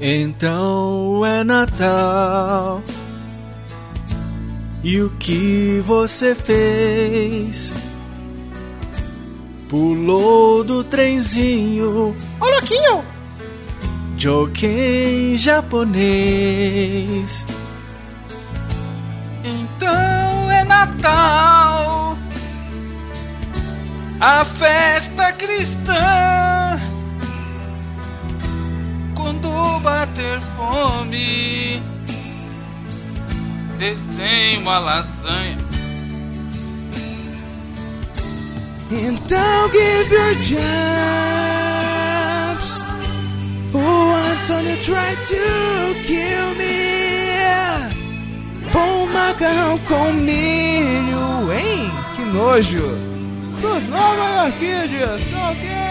Então é Natal. E o que você fez? Pulou do trenzinho. Ô, louquinho! Joken japonês. Então é Natal, a festa cristã. Bater fome, desenho uma lasanha. Então give your jobs. Oh, Antônio tried to kill me. Bom macarrão com milho, hein? Que nojo. Sou nova orquídea, tá ok?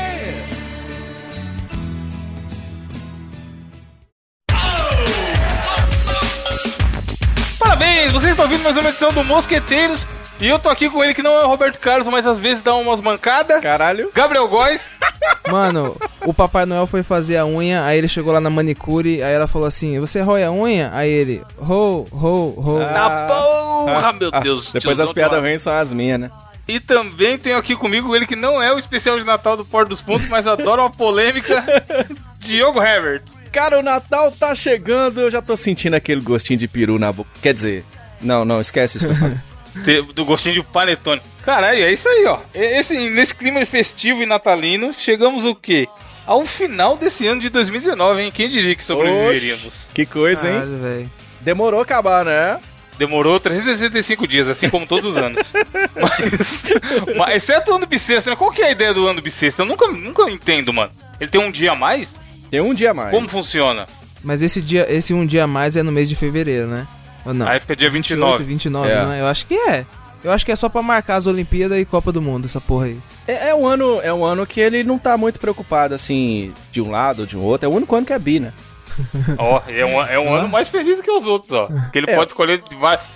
Parabéns, vocês estão ouvindo mais uma edição do Mosqueteiros. E eu tô aqui com ele que não é o Roberto Carlos, mas às vezes dá umas mancadas. Caralho. Gabriel Góes. Mano, o Papai Noel foi fazer a unha, aí ele chegou lá na manicure, aí ela falou assim: Você rói a unha? Aí ele, ho, ho, ho. Tá porra, meu Ah, Deus. Depois as piadas ruins são as minhas, né? E também tenho aqui comigo ele que não é o especial de Natal do Porto dos Fundos, mas adora uma polêmica. Diogo Herbert. Cara, o Natal tá chegando, eu já tô sentindo aquele gostinho de peru na boca. Quer dizer, não, não, esquece isso. do gostinho de panetone. Caralho, é isso aí, ó. Esse, nesse clima festivo e natalino, chegamos o quê? Ao final desse ano de 2019, hein? Quem diria que sobreviveríamos? que coisa, hein? Caralho. Demorou acabar, né? Demorou 365 dias, assim como todos os anos. mas, mas, exceto o ano bissexto, né? Qual que é a ideia do ano bissexto? Eu nunca, nunca entendo, mano. Ele tem um dia a mais? Tem um dia a mais. Como funciona? Mas esse dia, esse um dia a mais é no mês de fevereiro, né? Ou não? Aí fica dia 28, 29. 29, É. né? Eu acho que é. Eu acho que é só pra marcar as Olimpíadas e Copa do Mundo, essa porra aí. É, é um ano, é um ano que ele não tá muito preocupado, assim, de um lado ou de um outro. É o único ano que é bi, né? Ó, é um, é um ano mais feliz que os outros, ó. Que ele É. pode escolher.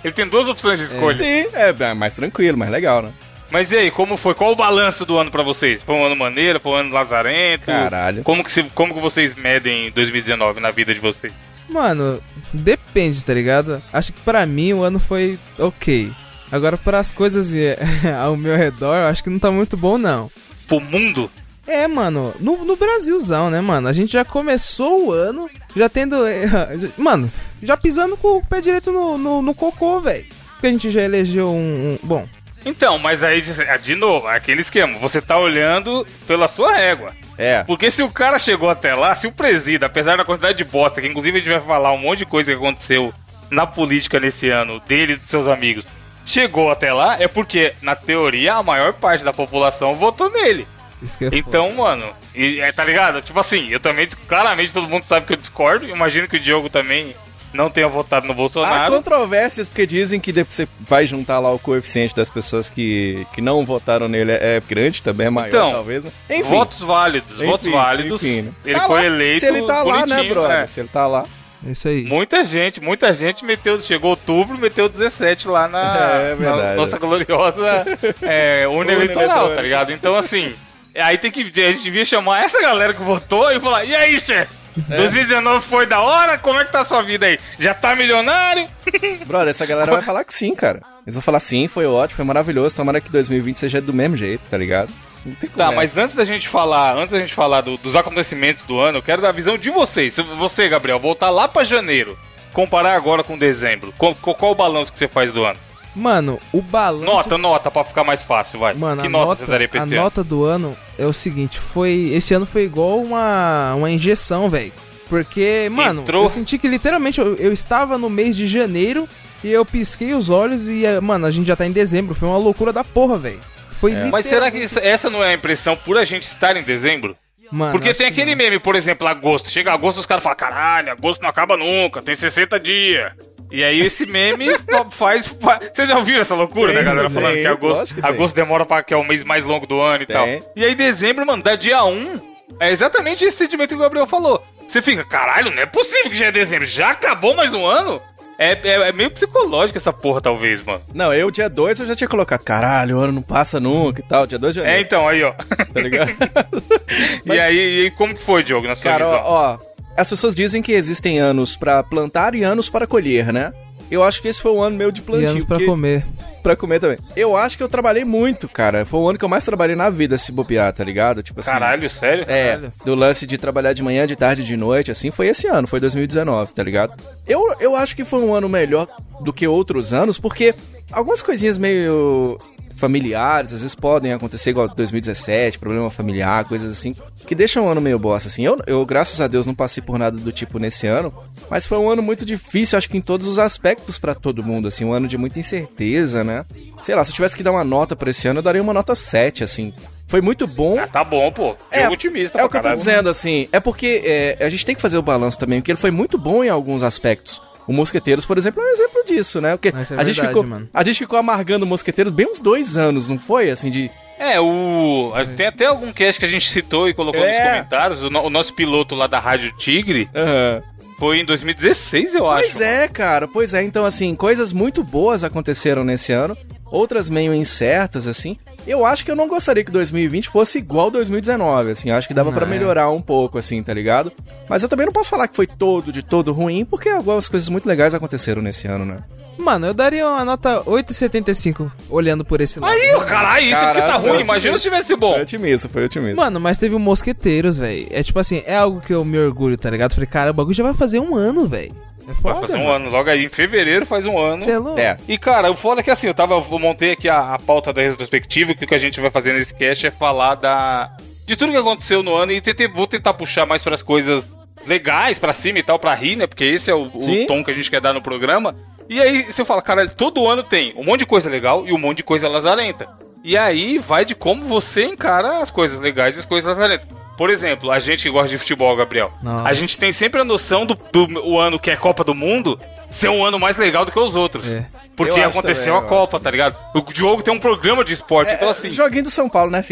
Ele tem duas opções de escolha. Sim, é é mais tranquilo, mais legal, né? Mas e aí, como foi? Qual o balanço do ano pra vocês? Foi um ano maneiro? Foi um ano lazarento? Caralho. Como que, se, como que vocês medem 2019 na vida de vocês? Mano, depende, tá ligado? Acho que pra mim o ano foi ok. Agora, para as coisas ao meu redor, eu acho que não tá muito bom, não. Pro mundo? É, mano, no, no Brasilzão, né, mano? A gente já começou o ano já tendo. Mano, já pisando com o pé direito no, no, no cocô, velho. Porque a gente já elegeu um. um- bom, Então, mas aí, de- de novo, aquele esquema. Você tá olhando pela sua régua. É. Porque se o cara chegou até lá, se o presida, apesar da quantidade de bosta, que inclusive a gente vai falar um monte de coisa que aconteceu na política nesse ano, dele e dos seus amigos, chegou até lá, é porque, na teoria, a maior parte da população votou nele. isso que é Então, mano, e, é, tá ligado? Tipo assim, eu também, claramente todo mundo sabe que eu discordo. Imagino que o Diogo também não tenha votado no Há Bolsonaro. controvérsias porque dizem que depois você vai juntar lá o coeficiente das pessoas que, que não votaram nele é, grande, também é maior, Então, talvez. né? Enfim. Votos válidos, Enfim, votos válidos. enfim, né? Ele Tá foi lá. eleito. Se ele tá lá, né, bonitinho, brother? é. Se ele tá lá. É isso aí. Muita gente, muita gente meteu, chegou outubro, meteu 17 lá na, É, na nossa gloriosa é, urna eleitoral, eleitoral. tá ligado? Então, assim, aí tem que, a gente devia chamar essa galera que votou e falar, e aí, chefe? É. 2019 foi da hora? Como é que tá a sua vida aí? Já tá milionário? Brother, essa galera vai falar que sim, cara. Eles vão falar sim, foi ótimo, foi maravilhoso. Tomara que 2020 seja do mesmo jeito, tá ligado? Não tem Tá, como, mas antes da gente falar, antes da gente falar do- dos acontecimentos do ano, eu quero dar a visão de vocês. Você, Gabriel, voltar lá pra janeiro, comparar agora com dezembro. Qual, qual, qual o balanço que você faz do ano? Mano, o balanço. Nota, nota, pra ficar mais fácil, vai. Mano, que a nota, nota, você daria pra a ano? nota do ano é o seguinte, foi esse ano foi igual uma, uma injeção, velho. Porque, mano, Entrou. eu senti que literalmente eu, eu estava no mês de janeiro e eu pisquei os olhos e, eh, mano, a gente já tá em dezembro. Foi uma loucura da porra, velho. Foi É. Mas será que isso- essa não é a impressão por a gente estar em dezembro? Mano, Porque tem que aquele meme, por exemplo, agosto. Chega agosto, os caras falam, caralho, agosto não acaba nunca, tem 60 dias. E aí esse meme fa- faz. fa- Vocês já ouviram essa loucura, Tem, né, galera? tem, Falando que agosto, que agosto demora pra que é o mês mais longo do ano e Tem. tal. E aí dezembro, mano, dá dia 1. É exatamente esse sentimento que o Gabriel falou. Você fica, caralho, não é possível que já é dezembro. Já acabou mais um ano? É, é, é meio psicológico essa porra, talvez, mano. Não, eu dia 2 eu já tinha colocado, caralho, o ano não passa nunca e tal, dia 2 de É, então, aí, ó. tá ligado? e, aí, e como que foi, Diogo, na sua Cara, ó, ó, as pessoas dizem que existem anos pra plantar e anos para colher, né? Eu acho que esse foi um ano meu de E plantio. anos pra porque- comer. Pra comer também. Eu acho que eu trabalhei muito, cara. Foi o ano que eu mais trabalhei na vida, se bobear, tá ligado? Tipo assim. Caralho, sério? É, Caralho. do lance de trabalhar de manhã, de tarde, de noite, assim, foi esse ano, foi 2019, tá ligado? Eu, eu acho que foi um ano melhor do que outros anos, porque algumas coisinhas meio familiares, às vezes podem acontecer igual 2017, problema familiar, coisas assim, que deixam o ano meio bosta, assim. Eu, eu, graças a Deus, não passei por nada do tipo nesse ano, mas foi um ano muito difícil, acho que em todos os aspectos pra todo mundo, assim, um ano de muita incerteza, né? Sei lá, se eu tivesse que dar uma nota pra esse ano, eu daria uma nota 7, assim. Foi muito bom, Ah, tá bom, pô. Jogo otimista é o que eu tô caralho. dizendo, assim. É porque é, a gente tem que fazer o balanço também, porque ele foi muito bom em alguns aspectos. O Mosqueteiros, por exemplo, é um exemplo disso, né? Porque é a, gente verdade, ficou, mano. a gente ficou amargando o Mosqueteiros bem uns dois anos, não foi? Assim, de. É, o. a- Tem até algum cast que a gente citou e colocou nos É. comentários. O, no- o nosso piloto lá da Rádio Tigre Aham. foi em 2016, eu acho. Pois é, cara, pois é. Então, assim, coisas muito boas aconteceram nesse ano, outras meio incertas, assim. Eu acho que eu não gostaria que 2020 fosse igual 2019, assim. Acho que dava pra Não. melhorar um pouco, assim, tá ligado? Mas eu também não posso falar que foi todo de todo ruim, porque algumas coisas muito legais aconteceram nesse ano, né? Mano, eu daria uma nota 8,75 olhando por esse lado. Aí, caralho, isso aqui tá ruim. foi Imagina se tivesse Foi bom. otimista, foi otimista. Mano, mas teve o Mosqueteiros, velho. É tipo assim, é algo que eu me orgulho, tá ligado? Falei, cara, o bagulho já vai fazer um ano, velho. É foda, Vai fazer um mano. ano. Logo aí, em fevereiro faz um ano. Cê é louco? É. E, cara, o foda é que assim, eu tava. Eu montei aqui a, a pauta da retrospectiva, que o que a gente vai fazer nesse cast é falar da. De tudo que aconteceu no ano e tentei, vou tentar puxar mais pras coisas legais pra cima e tal, pra rir, né? Porque esse é o, o tom que a gente quer dar no programa. E aí você fala, cara, todo ano tem um monte de coisa legal e um monte de coisa lazarenta. E aí vai de como você encara as coisas legais e as coisas lazarentas. Por exemplo, a gente que gosta de futebol, Gabriel, Nossa. a gente tem sempre a noção do, do o ano que é Copa do Mundo ser um ano mais legal do que os outros. É. Porque Eu acho aconteceu também, a Copa, tá ligado? O Diogo tem um programa de esporte, então assim, Joguinho do São Paulo, né,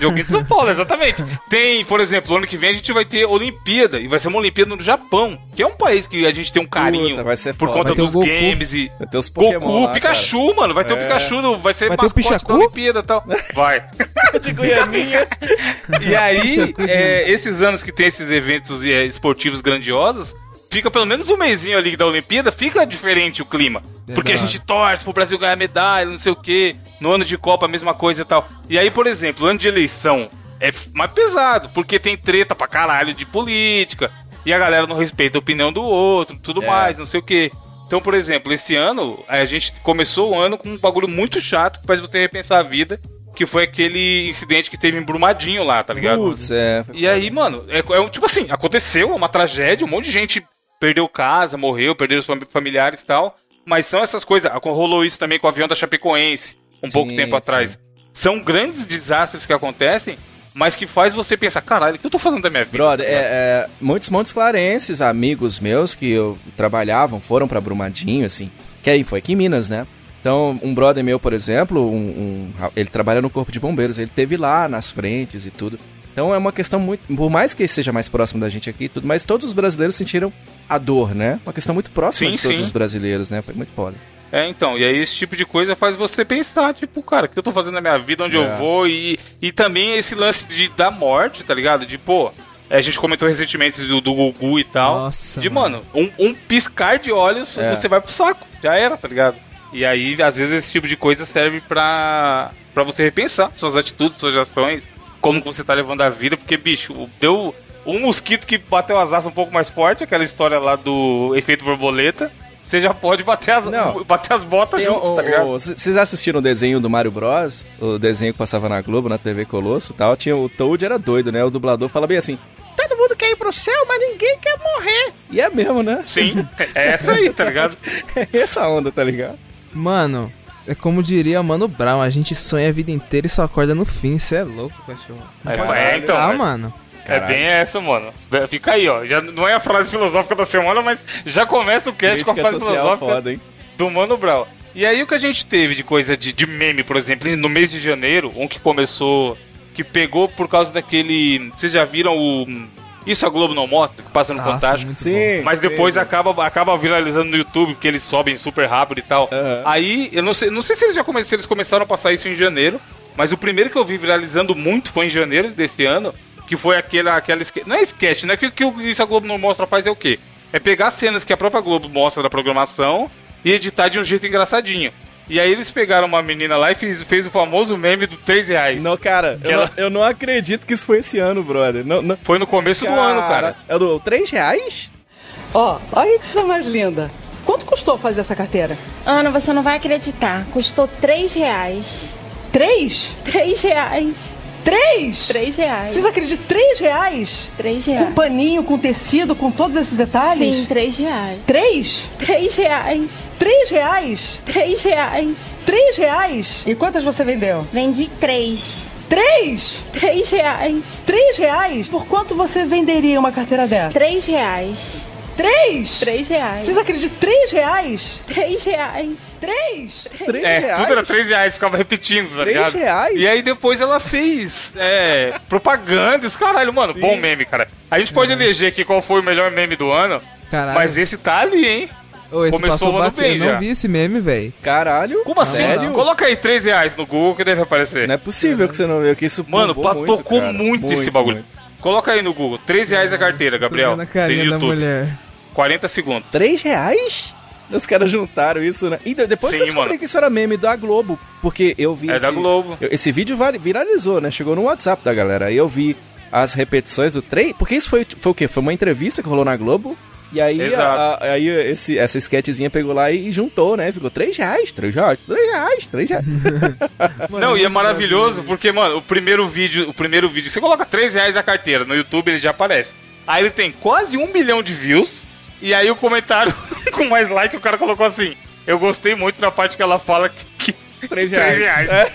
joguinho de São Paulo, exatamente. Tem, por exemplo, ano que vem a gente vai ter Olimpíada, e vai ser uma Olimpíada no Japão, que é um país que a gente tem um carinho Puta, vai ser por conta Vai ter o dos Goku. games e. Vai ter os Pokémon Goku, lá, Pikachu, mano. Vai ter o É. Pikachu, no- vai ser Vai ter o Pichacu? da Olimpíada e tal. Vai. de Goianinha. E aí, de- é, esses anos que tem esses eventos é, esportivos grandiosos, fica pelo menos um mêsinho ali da Olimpíada, fica diferente o clima. Porque a gente torce pro Brasil ganhar medalha, não sei o quê. No ano de Copa, a mesma coisa e tal. E aí, por exemplo, ano de eleição é mais pesado, porque tem treta pra caralho de política. E a galera não respeita a opinião do outro, tudo É. mais, não sei o quê. Então, por exemplo, esse ano, a gente começou o ano com um bagulho muito chato que faz você repensar a vida, que foi aquele incidente que teve em Brumadinho lá, tá ligado? Putz, é. E aí, mano, é, é tipo assim, aconteceu, é uma tragédia, um monte de gente perdeu casa, morreu, perderam os fami- familiares e tal. Mas são essas coisas. Rolou isso também com o avião da Chapecoense, um pouco Sim, tempo sim. atrás. São grandes desastres que acontecem, mas que faz você pensar, caralho, o que eu tô fazendo da minha vida? Brother, é, é, muitos montes clarenses, amigos meus que eu trabalhavam, foram pra Brumadinho, assim. Que aí foi aqui em Minas, né? Então, um brother meu, por exemplo, um, um- ele trabalha no Corpo de Bombeiros, ele teve lá nas frentes e tudo. Então é uma questão muito. Por mais que seja mais próximo da gente aqui e tudo, mas todos os brasileiros sentiram a dor, né? Uma questão muito próxima Sim, de todos sim. os brasileiros, né? Foi muito foda. É, então, e aí esse tipo de coisa faz você pensar, tipo, cara, o que eu tô fazendo na minha vida, onde É. eu vou, e, e também esse lance de, da morte, tá ligado? De, pô, a gente comentou recentemente do, do Gugu e tal. Nossa, De, mano, um, um piscar de olhos, É. você vai pro saco, já era, tá ligado? E aí, às vezes, esse tipo de coisa serve pra, pra você repensar suas atitudes, suas ações, como que você tá levando a vida, porque, bicho, deu um mosquito que bateu as asas um pouco mais forte, aquela história lá do efeito borboleta. Você já pode bater as, Não. bater as botas Tem juntos, o- tá ligado? Vocês assistiram o desenho do Mario Bros? O desenho que passava na Globo, na TV Colosso e tal. Tinha, o Toad era doido, né? O dublador fala bem assim: Todo mundo quer ir pro céu, mas ninguém quer morrer. E é mesmo, né? Sim, é essa aí, tá ligado? É essa onda, tá ligado? Mano, é como diria Mano Brown, a gente sonha a vida inteira e só acorda no fim. Você é louco, cachorro. É, é, então, acreditar, é. mano. É bem essa, mano. Fica aí, ó. Já não é a frase filosófica da semana, mas já começa o cast com a frase filosófica foda, hein? do Mano Brown. E aí o que a gente teve de coisa de, de meme, por exemplo, no mês de janeiro, um que começou, que pegou por causa daquele. Vocês já viram o. Isso a Globo não mostra, que passa no Nossa, Fantástico. muito Sim. Mas depois acaba, acaba viralizando no YouTube, porque eles sobem super rápido e tal. Aham. Aí, eu não sei, não sei se eles já come- se eles começaram a passar isso em janeiro, mas o primeiro que eu vi viralizando muito foi em janeiro desse ano, Que foi aquela, aquela sketch. Não é sketch, né? Que, que o- isso a Globo não mostra faz é o quê? É pegar cenas que a própria Globo mostra da programação e editar de um jeito engraçadinho. E aí eles pegaram uma menina lá e fez, fez o famoso meme do 3 reais. Não, cara, eu, ela- não, eu não acredito que isso foi esse ano, brother. Não, não. Foi no começo do ano, cara. É do 3 reais? Ó, olha que coisa mais linda. Quanto custou fazer essa carteira? Ana, você não vai acreditar. Custou 3 reais. Três? 3 reais. Três? 3 reais. Vocês acreditam? Três reais? 3 Com reais. paninho, com tecido, com todos esses detalhes? Sim, 3 reais. Três? 3 reais. Três reais? 3 reais. Três reais? E quantas você vendeu? Vendi 3. Três? 3 reais. Três reais? Por quanto você venderia uma carteira dessa? 3 reais. Três? 3 reais. Vocês acreditam? Três reais? 3 reais. Três? 3 É, reais? tudo era 3 reais, ficava repetindo, tá Três ligado? reais? E aí depois ela fez é, propaganda e os caralho, mano, bom meme, cara. A gente pode eleger aqui qual foi o melhor meme do ano, Caralho. mas esse tá ali, hein? Ô, esse começou passou o ano batido. bem Eu não já. vi esse meme, velho. Caralho. Como assim? Sério? Coloca aí 3 reais no Google que deve aparecer. Não é possível que você não viu que isso Mano, muito, tocou cara. muito, esse bagulho. muito. Coloca aí no Google, 3 reais a carteira, Gabriel. Tô vendo a carinha da YouTube. mulher. 40 segundos. 3 reais? Os caras juntaram isso, né? E de- depois Sim, que eu descobri mano. que isso era meme da Globo. Porque eu vi. É esse, da Globo. eu- Esse vídeo viralizou, né? Chegou no WhatsApp da galera. Aí eu vi as repetições do 3. Porque isso foi, foi o quê? Foi uma entrevista que rolou na Globo. E aí, a- Exato. a- aí esse, essa sketchzinha pegou lá e juntou, né? Ficou 3 reais, 3 reais, 3 reais, 3 reais. Não, e é maravilhoso porque, mano, o primeiro vídeo, o primeiro vídeo, você coloca 3 reais a carteira, no YouTube ele já aparece. Aí ele tem quase um milhão de views, e aí o comentário com mais like o cara colocou assim. Eu gostei muito da parte que ela fala que. que 3 três reais. reais.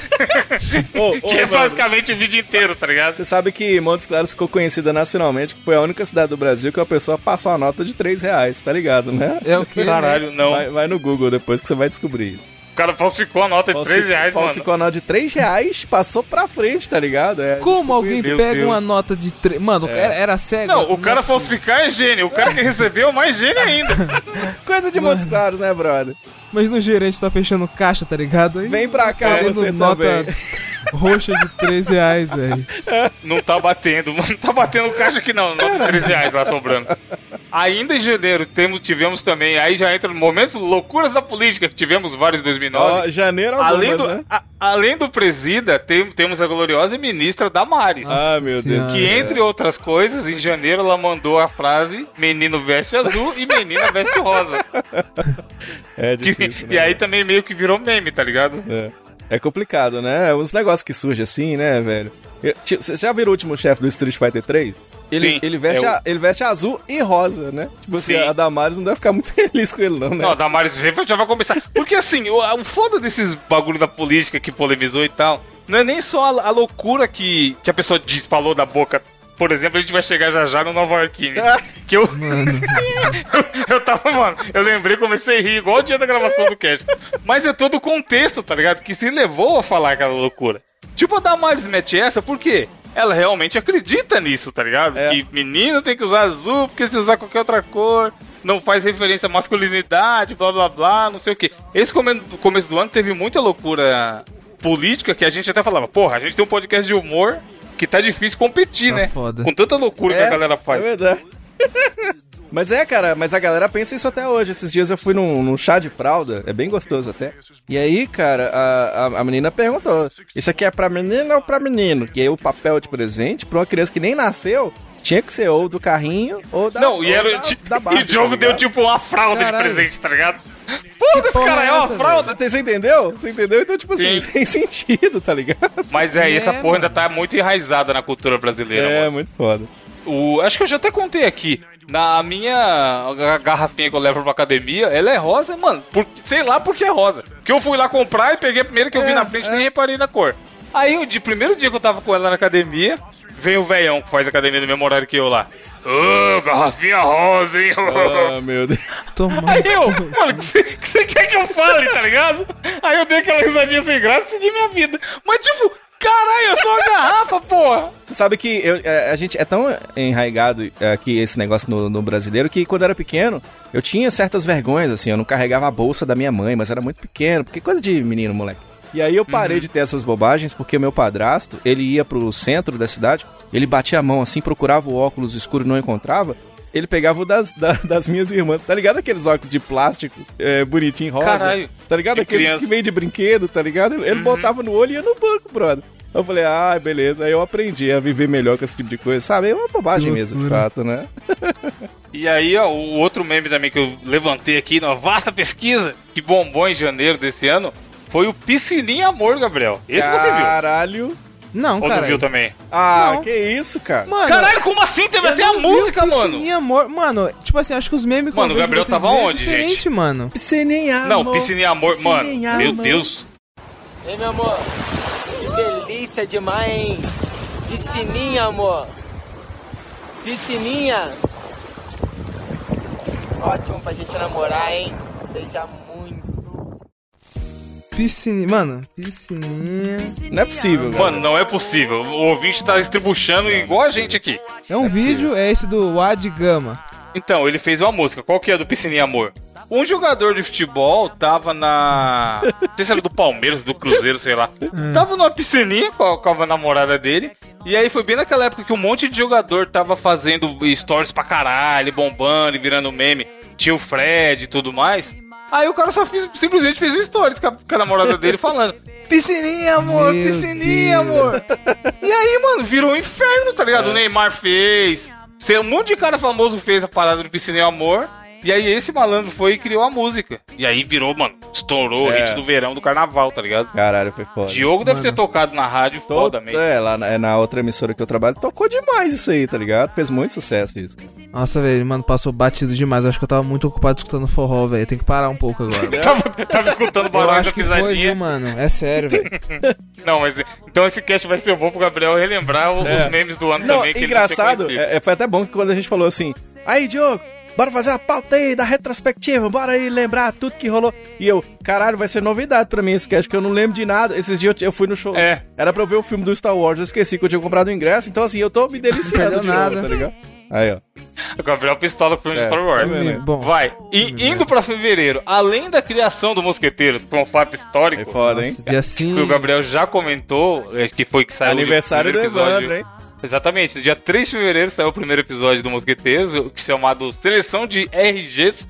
Ô, ô, que é mano, basicamente o vídeo inteiro, tá ligado? Você sabe que Montes Claros ficou conhecida nacionalmente, que foi a única cidade do Brasil que uma pessoa passou uma nota de 3 reais, tá ligado, né? É o né? Caralho, não. Vai, vai no Google depois que você vai descobrir. O cara falsificou a nota de 3 reais, mano. Falsificou a nota de 3 reais, passou pra frente, tá ligado? É, Como alguém Meu pega Deus. uma nota de 3. Mano, era, era cego? Não, o é cara possível. falsificar é gênio, o cara que recebeu é mais gênio ainda. Coisa de Montes Claros, né, brother? Mas no gerente tá fechando caixa, tá ligado? Aí Vem pra cá, vendendo você nota também. roxa de 3 reais, velho. Não tá batendo, não tá batendo caixa aqui não, nota de 3 reais lá sobrando. Ainda em janeiro temos, tivemos também, aí já entra momentos loucuras da política, que tivemos vários em 2009. Ó, janeiro algumas, além, do, né? a- além do presida, tem- temos a gloriosa ministra Damares. Ah, meu Deus. Que entre outras coisas, em janeiro ela mandou a frase menino veste azul e menina veste rosa. É Que- difícil, né? e aí também meio que virou meme, tá ligado? É. É complicado, né? Uns negócios que surgem assim, né, velho? Você já viu o último chefe do Street Fighter 3? Ele, Sim, ele, veste é o- a- ele veste azul e rosa, né? Tipo assim, Sim. a Damares não deve ficar muito feliz com ele, não, né? Não, a Damares vê já vai começar. Porque assim, o, o foda desses bagulho da política que polemizou e tal, não é nem só a, a loucura que, que a pessoa diz, falou da boca. Por exemplo, a gente vai chegar já já no Nova Yorkine. que eu. eu tava, mano, eu lembrei, comecei a rir igual o dia da gravação do cast. Mas é todo o contexto, tá ligado? Que se levou a falar aquela loucura. Tipo, a Damares mete essa, por quê? Ela realmente acredita nisso, tá ligado? É. Que menino tem que usar azul, porque se usar qualquer outra cor, não faz referência à masculinidade, blá blá blá, não sei o quê. Esse come- começo do ano teve muita loucura política que a gente até falava, porra, a gente tem um podcast de humor que tá difícil competir, Tá né? foda. Com tanta loucura que a galera faz. É verdade. mas é, cara, mas a galera pensa isso até hoje. Esses dias eu fui num, num chá de fralda, é bem gostoso até. E aí, cara, a, a, a menina perguntou: Isso aqui é pra menina ou pra menino? E aí o papel de presente pra uma criança que nem nasceu. Tinha que ser ou do carrinho ou da Não, e, era, da, da Barbie, e o jogo tá deu tipo uma fralda Caralho. de presente, tá ligado? Porra, porra cara é é uma essa, fralda. Você, você entendeu? Você entendeu? Então, tipo assim, Sim. sem sentido, tá ligado? Mas é, essa É, porra mano. ainda tá muito enraizada na cultura brasileira, É, mano. muito foda. O, acho que eu já até contei aqui. Na minha ga- garrafinha que eu levo pra academia, ela é rosa, mano. Por, sei lá porque é rosa. Que eu fui lá comprar e peguei a primeira que eu vi É, na frente e é. nem reparei na cor. Aí, o de primeiro dia que eu tava com ela na academia, veio o velhão que faz academia no mesmo horário que eu lá. Ô, garrafinha rosa, hein? Ah, meu Deus. Toma. Aí eu, mano, o que você que você quer que eu fale, tá ligado? Aí eu dei aquela risadinha sem graça e segui minha vida. Mas tipo, caralho, eu sou uma garrafa, porra. Você sabe que eu- é, a gente é tão enraigado é, aqui esse negócio no, no brasileiro que quando eu era pequeno, eu tinha certas vergonhas, assim, eu não carregava a bolsa da minha mãe, mas era muito pequeno, porque coisa de menino, moleque. E aí eu parei de ter essas bobagens porque o meu padrasto, ele ia pro centro da cidade, ele batia a mão assim, procurava o óculos escuro e não encontrava. Ele pegava o das, da- das minhas irmãs, tá ligado? Aqueles óculos de plástico é, bonitinho, rosa. Caralho, Tá ligado? Aqueles criança. que vem de brinquedo, tá ligado? Ele Uhum. botava no olho e ia no banco, brother. Eu falei, ah, beleza. Aí eu aprendi a viver melhor com esse tipo de coisa, sabe? É uma bobagem Que mesmo, de fato, né? E aí, ó, o outro meme também que eu levantei aqui numa vasta pesquisa que bombou em janeiro desse ano foi o Piscininha Amor, Gabriel. Esse você viu? Caralho. Não, Ou não cara. viu também? Ah, Não. que isso, cara. Mano, Caralho, como assim? Teve até a não música, mano. Piscininha Amor. Mano, tipo assim, acho que os memes que Mano, o Gabriel vocês tava verem é onde, diferente, gente? mano. Piscininha, Não, amor. Piscininha Amor, mano. Piscininha, Meu amor. Deus. Ei, meu amor, que delícia demais, hein? Piscininha, amor. Piscininha. Ótimo pra gente namorar, hein? Beija muito. Piscininha. Mano, piscininha. Não é possível, cara. Mano, não é possível. O ouvinte tá estribuchando igual a gente aqui. É um vídeo, é esse do Wad Gama. Então, ele fez uma música. Qual que é do Piscininha Amor? Um jogador de futebol tava na. Não sei se era do Palmeiras, do Cruzeiro, sei lá. Tava numa piscininha com a, com a namorada dele. E aí foi bem naquela época que um monte de jogador tava fazendo stories pra caralho, bombando e virando meme. Tinha o Fred e tudo mais. Aí o cara só fez- simplesmente fez um stories com a, com a namorada dele falando: Piscininha, amor, Meu piscininha, Deus. amor. E aí, mano, virou um inferno, tá ligado? O Neymar fez. Um monte de cara famoso fez a parada do Piscininha Amor. E aí esse malandro foi e criou a música. E aí virou, mano, estourou, É. hit do verão do carnaval, tá ligado? Caralho, foi foda. Diogo deve ter tocado na rádio Tô- fodamente. É, lá na, é na outra emissora que eu trabalho, tocou demais isso aí, tá ligado? Fez muito sucesso isso. Nossa, velho, mano, passou batido demais. Acho que eu tava muito ocupado escutando forró, velho. Tem que parar um pouco agora. tava, tava escutando Eu barulho da que foi, pisadinha. viu, mano? É sério, velho. Não, mas então esse cast vai ser bom pro Gabriel relembrar É. os memes do ano Não, também. que ele engraçado, não tinha conhecido. é, é, foi até bom que quando a gente falou assim, aí, Diogo, bora fazer uma pauta aí da retrospectiva, bora aí lembrar tudo que rolou. E eu, caralho, vai ser novidade pra mim esse cast, que eu não lembro de nada. Esses dias eu, eu fui no show. É. Era pra eu ver o filme do Star Wars, eu esqueci que eu tinha comprado o ingresso, então assim, eu tô me deliciando de novo, nada. tá ligado? Aí, ó. O Gabriel pistola com o filme de É, Star Wars. filme, né? Bom, Vai. E indo pra fevereiro, além da criação do Mosqueteiro, que foi um fato histórico, É foda, hein? nossa, dia que o 5. Gabriel já comentou, é, que foi que saiu Aniversário o do episódio. Evandro, hein? Exatamente, no dia 3 de fevereiro saiu o primeiro episódio do Mosqueteiros, o- chamado Seleção de RGs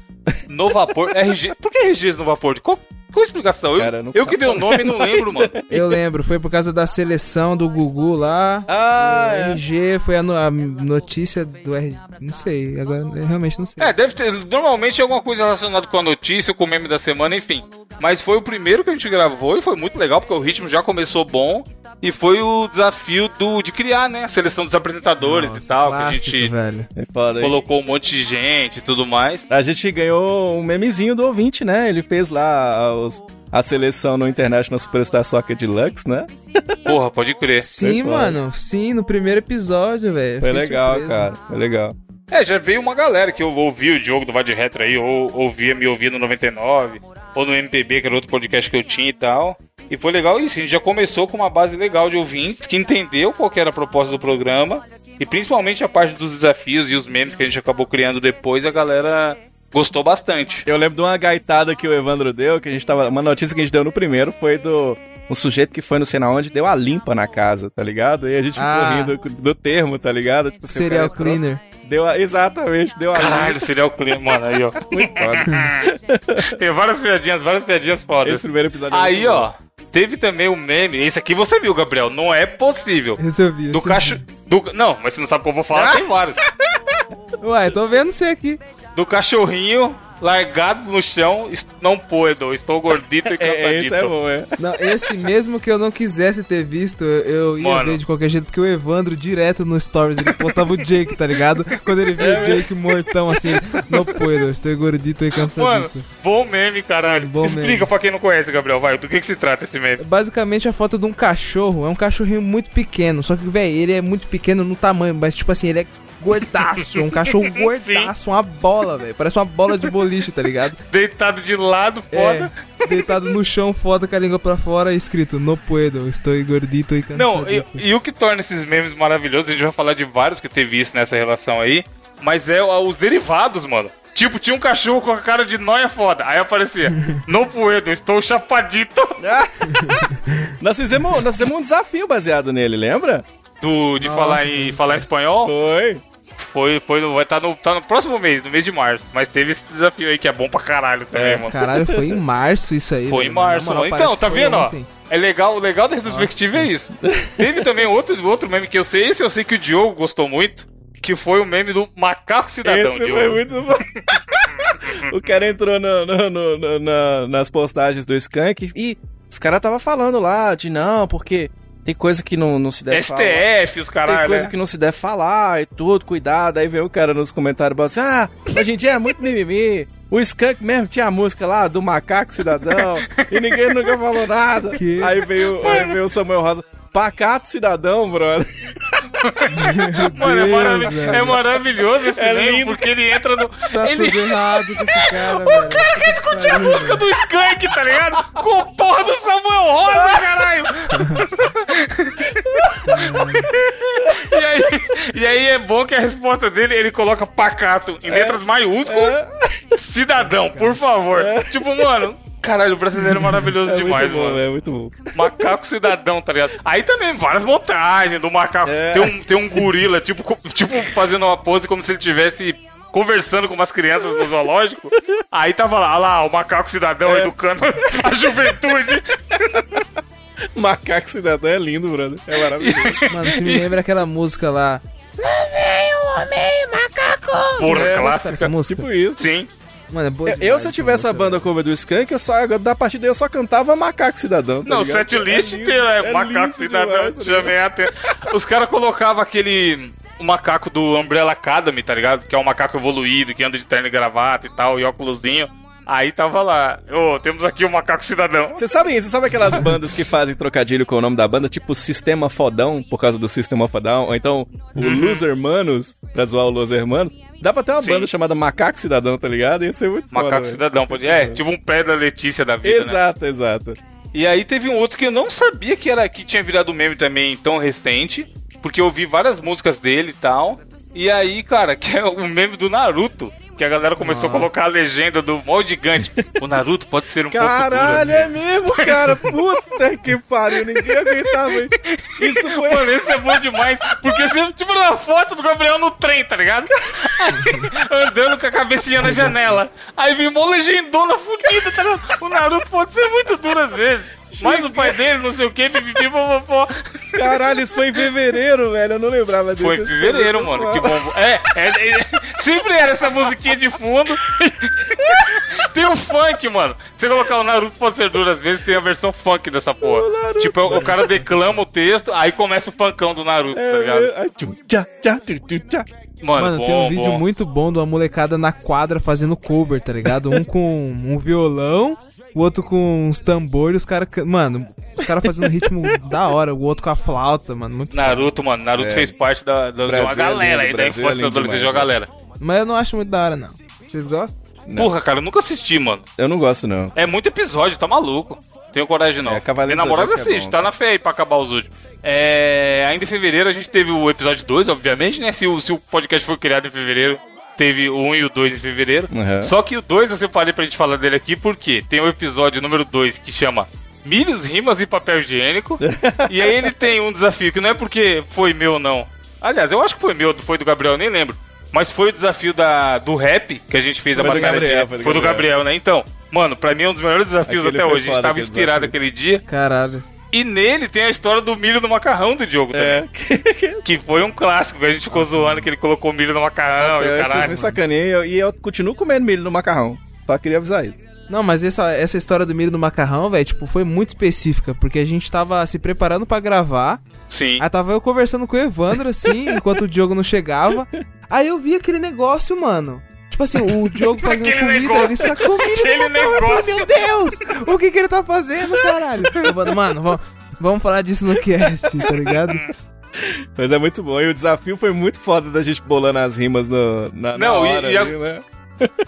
no Vapor. RG, por que RGs no Vapor? Qual, qual a explicação? Eu, Cara, eu eu que dei o nome e não lembro, mano. Eu lembro, foi por causa da seleção do Gugu lá. Ah, é. RG foi a, no- a notícia do RG. Não sei, agora eu realmente não sei. É, deve ter. Normalmente é alguma coisa relacionada com a notícia, com o meme da semana, enfim. Mas foi o primeiro que a gente gravou e foi muito legal, porque o ritmo já começou bom. E foi o desafio do, de criar, né? A seleção dos apresentadores Nossa, e tal, clássico, que a gente velho. É colocou um monte de gente e tudo mais. A gente ganhou um memezinho do ouvinte, né? Ele fez lá os- a seleção no International Superstar Soccer Deluxe, né? Porra, pode crer. Sim, mano, sim, no primeiro episódio, velho. Foi legal, surpreso. cara. Foi legal. É, já veio uma galera que ouvia o Diogo do Vai de Retro aí, ou ouvia, me ouvia no 99, ou no MPB, que era outro podcast que eu tinha e tal. E foi legal isso, a gente já começou com uma base legal de ouvintes que entendeu qual que era a proposta do programa, e principalmente a parte dos desafios e os memes que a gente acabou criando depois, a galera gostou bastante. Eu lembro de uma gaitada que o Evandro deu, que a gente tava. Uma notícia que a gente deu no primeiro foi do. Um sujeito que foi não sei na onde deu a limpa na casa, tá ligado? E a gente ficou Ah. rindo do termo, tá ligado? Tipo, o Serial entrou, cleaner. Deu a, exatamente, deu a Caralho, limpa. seria o clima, mano, aí ó. Muito foda. Tem várias piadinhas, várias piadinhas fodas. Esse primeiro episódio é Aí, muito bom. ó, teve também o meme, esse aqui você viu, Gabriel, não é possível. Esse eu vi. Do esse eu cacho... Do... Não, mas você não sabe o que eu vou falar, tem vários. Ué, tô vendo você aqui. Do cachorrinho largado no chão, não puedo, estou gordito e É, é, cansadito. isso é bom, é. Não, esse mesmo que eu não quisesse ter visto, eu ia Mano. ver de qualquer jeito, porque o Evandro, direto no Stories, ele postava o Jake, tá ligado? Quando ele via o Jake mortão assim, não puedo, estou gordito e Mano, cansadito. bom meme, caralho. Bom Explica meme. pra quem não conhece, Gabriel, vai, do que, que se trata esse meme? Basicamente a foto de um cachorro, é um cachorrinho muito pequeno, só que, velho, ele é muito pequeno no tamanho, mas tipo assim, ele é gordaço, um cachorro gordaço, uma bola, velho. Parece uma bola de boliche, tá ligado? Deitado de lado, foda. É, deitado no chão, foda com a língua pra fora, escrito, no puedo, estou gordito e Não, cansadito. e, e o que torna esses memes maravilhosos, a gente vai falar de vários que teve isso nessa relação aí, mas é os derivados, mano. Tipo, tinha um cachorro com a cara de nóia foda. Aí aparecia, no puedo, estou chapadito. Nós fizemos, nós fizemos um desafio baseado nele, lembra? Do, de falar, em, falar em espanhol, Foi. Foi, foi, no- vai estar no, tá no próximo mês, no mês de março. Mas teve esse desafio aí que é bom pra caralho também, É, mano. Caralho, foi em março isso aí. Foi em velho. Na março, moral, mano. Então, tá vendo, ó? ontem. É legal, o legal da retrospectiva é isso. Teve também outro, outro meme que eu sei, esse eu sei que o Diogo gostou muito, que foi o meme do macaco cidadão, Esse Diogo. foi muito bom. o cara entrou no- no- no- no- na- nas postagens do Skank e os caras tava falando lá de não, porque tem coisa que não, não se deve falar. STF, os Tem caralho. coisa né? que não se deve falar e tudo, cuidado. Aí vem o cara nos comentários assim: Ah, hoje em dia é muito mimimi. O Skank mesmo tinha a música lá do Macaco Cidadão e ninguém nunca falou nada. Que? Aí veio, aí veio o Samuel Rosa: Pacato Cidadão, brother. Mano, é, Deus, velho. é maravilhoso esse É lindo. porque ele entra no. Tá ele... tudo errado com esse cara, velho. Quer discutir a música do Skank, tá ligado? Com o porra do Samuel Rosa, caralho! e, aí, e aí é bom que a resposta dele, ele coloca pacato em letras maiúsculas. Cidadão, por favor. Tipo, mano, caralho, o brasileiro é maravilhoso É demais, muito bom, mano. é muito bom. Macaco cidadão, tá ligado? Aí também várias montagens do macaco. É. Tem, um, tem um gorila, tipo, tipo, fazendo uma pose como se ele tivesse conversando com umas crianças no zoológico. Aí tava lá, olha lá, o macaco cidadão É. educando a juventude. Macaco Cidadão é lindo, brother. É maravilhoso. Mano, você me lembra aquela música lá. Porra, É, clássica. Essa música? tipo isso. Sim. Mano, é boa Eu, demais se eu tivesse a banda cover do Skank, eu só, da partida eu só cantava Macaco Cidadão. tá Não, o ligado? set list É inteiro é, é macaco cidadão. demais, tá. Os caras colocavam aquele. O macaco do Umbrella Academy, tá ligado? Que é um macaco evoluído, que anda de terno e gravata e tal, e óculosinho. Aí tava lá, ô, temos aqui o macaco cidadão. Você sabe isso? Você sabe aquelas bandas que fazem trocadilho com o nome da banda? Tipo Sistema Fodão, por causa do Sistema Fodão. Ou então o Loser Hermanos, pra zoar o Loser Hermanos. Dá pra ter uma Sim. banda chamada Macaco Cidadão, tá ligado? Ia ser muito Macaco foda, cidadão, pode. É, tipo um pé da Letícia da vida, né? Exato, exato. E aí teve um outro que eu não sabia que era que tinha virado meme também tão recente, porque eu ouvi várias músicas dele e tal. E aí, cara, que é o meme do Naruto, que a galera começou a colocar a legenda do mó gigante. O Naruto pode ser um Caralho, é mesmo, cara. Puta que pariu, ninguém aguentava. Isso foi. Mano, esse é bom demais, porque você, tipo, na foto do Gabriel no trem, tá ligado? Aí, andando com a cabecinha na janela. Aí vem uma legendona fudida, tá ligado? O Naruto pode ser muito duro às vezes. Mas o pai dele, não sei o que, pipipi, popopó. Caralho, isso foi em fevereiro, velho. Eu não lembrava disso. Foi em fevereiro, mano. Que bom. É, é, é, sempre era essa musiquinha de fundo. tem o funk, mano. Se você colocar o Naruto pode ser duro, às vezes tem a versão funk dessa porra. Tipo, o cara declama o texto, aí começa o funkão do Naruto, tá ligado? É, ai, tchum, tchá, tchá, tchum, tchum, tchá. Mano, Mano, bom, tem um vídeo bom. muito bom de uma molecada na quadra fazendo cover, tá ligado? Um com um violão, o outro com uns tambores, os caras. Mano, os caras fazendo ritmo da hora, o outro com a flauta, mano. Muito foda. Naruto, mano, Naruto fez parte da, da, de uma é galera aí da é infância da adolescência de uma galera. Mas eu não acho muito da hora, não. Vocês gostam? Não. Porra, cara, eu nunca assisti, mano. Eu não gosto, não. É muito episódio, tá maluco. Tenho coragem não. É, Minha namorada é assiste, bom, tá na fé aí pra acabar os últimos. É, ainda em fevereiro a gente teve o episódio 2, obviamente, né? Se o, se o podcast foi criado em fevereiro, teve o 1 e o 2 em fevereiro. Uhum. Só que o 2 eu separei pra gente falar dele aqui porque tem o episódio número 2 que chama Milhos, Rimas e Papel Higiênico. e aí ele tem um desafio que não é porque foi meu, não. Aliás, eu acho que foi meu, foi do Gabriel, nem lembro. Mas foi o desafio da, do rap que a gente fez Foi a do batalha Gabriel, de foi do Foi do Gabriel. Gabriel, né? Então, mano, pra mim é um dos melhores desafios Aquele até hoje. A gente tava inspirado desafio. aquele dia. Caralho. E nele tem a história do milho no macarrão do Diogo É. também. Que foi um clássico. A gente ficou zoando que ele colocou milho no macarrão e o Eu, vocês caralho. me sacaneiam e eu continuo comendo milho no macarrão. Só queria avisar isso. Não, mas essa, essa história do milho no macarrão, velho, tipo, foi muito específica, porque a gente tava se preparando pra gravar, Sim. aí tava eu conversando com o Evandro, assim, enquanto o Diogo não chegava, aí eu vi aquele negócio, mano. Tipo assim, o Diogo fazendo Aquele comida, negócio. ele sacou milho Aquele no macarrão, eu falei, meu Deus, o que que ele tá fazendo, caralho? Evandro, mano, vamos, vamos falar disso no cast, tá ligado? Mas é muito bom. E o desafio foi muito foda da gente bolando as rimas no, na, na Não, e- hora e a- ali, né?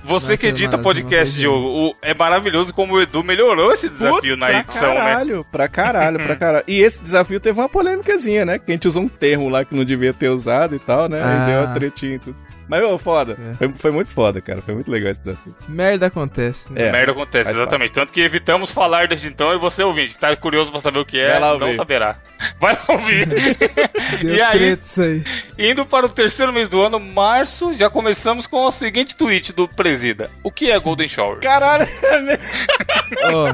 Você Nossa, que edita podcast, Diogo, o- é maravilhoso como o Edu melhorou esse desafio Putz, na pra edição, né? caralho, pra caralho, pra caralho. E esse desafio teve uma polêmicazinha, né? Que a gente usou um termo lá que não devia ter usado e tal, né? Ah. Aí deu uma tretinha e tudo. Mas, ô, foda. Foi, foi muito foda, cara. Foi muito legal esse desafio. Merda acontece. né? É, Merda acontece, exatamente. Tanto que evitamos falar desde então e você ouvinte, que tá curioso pra saber o que é, não saberá. Vai lá ouvir. Deu e aí, aí. indo para o terceiro mês do ano, março, já começamos com o seguinte tweet do Presida. O que é Golden Shower? Caralho, Ó,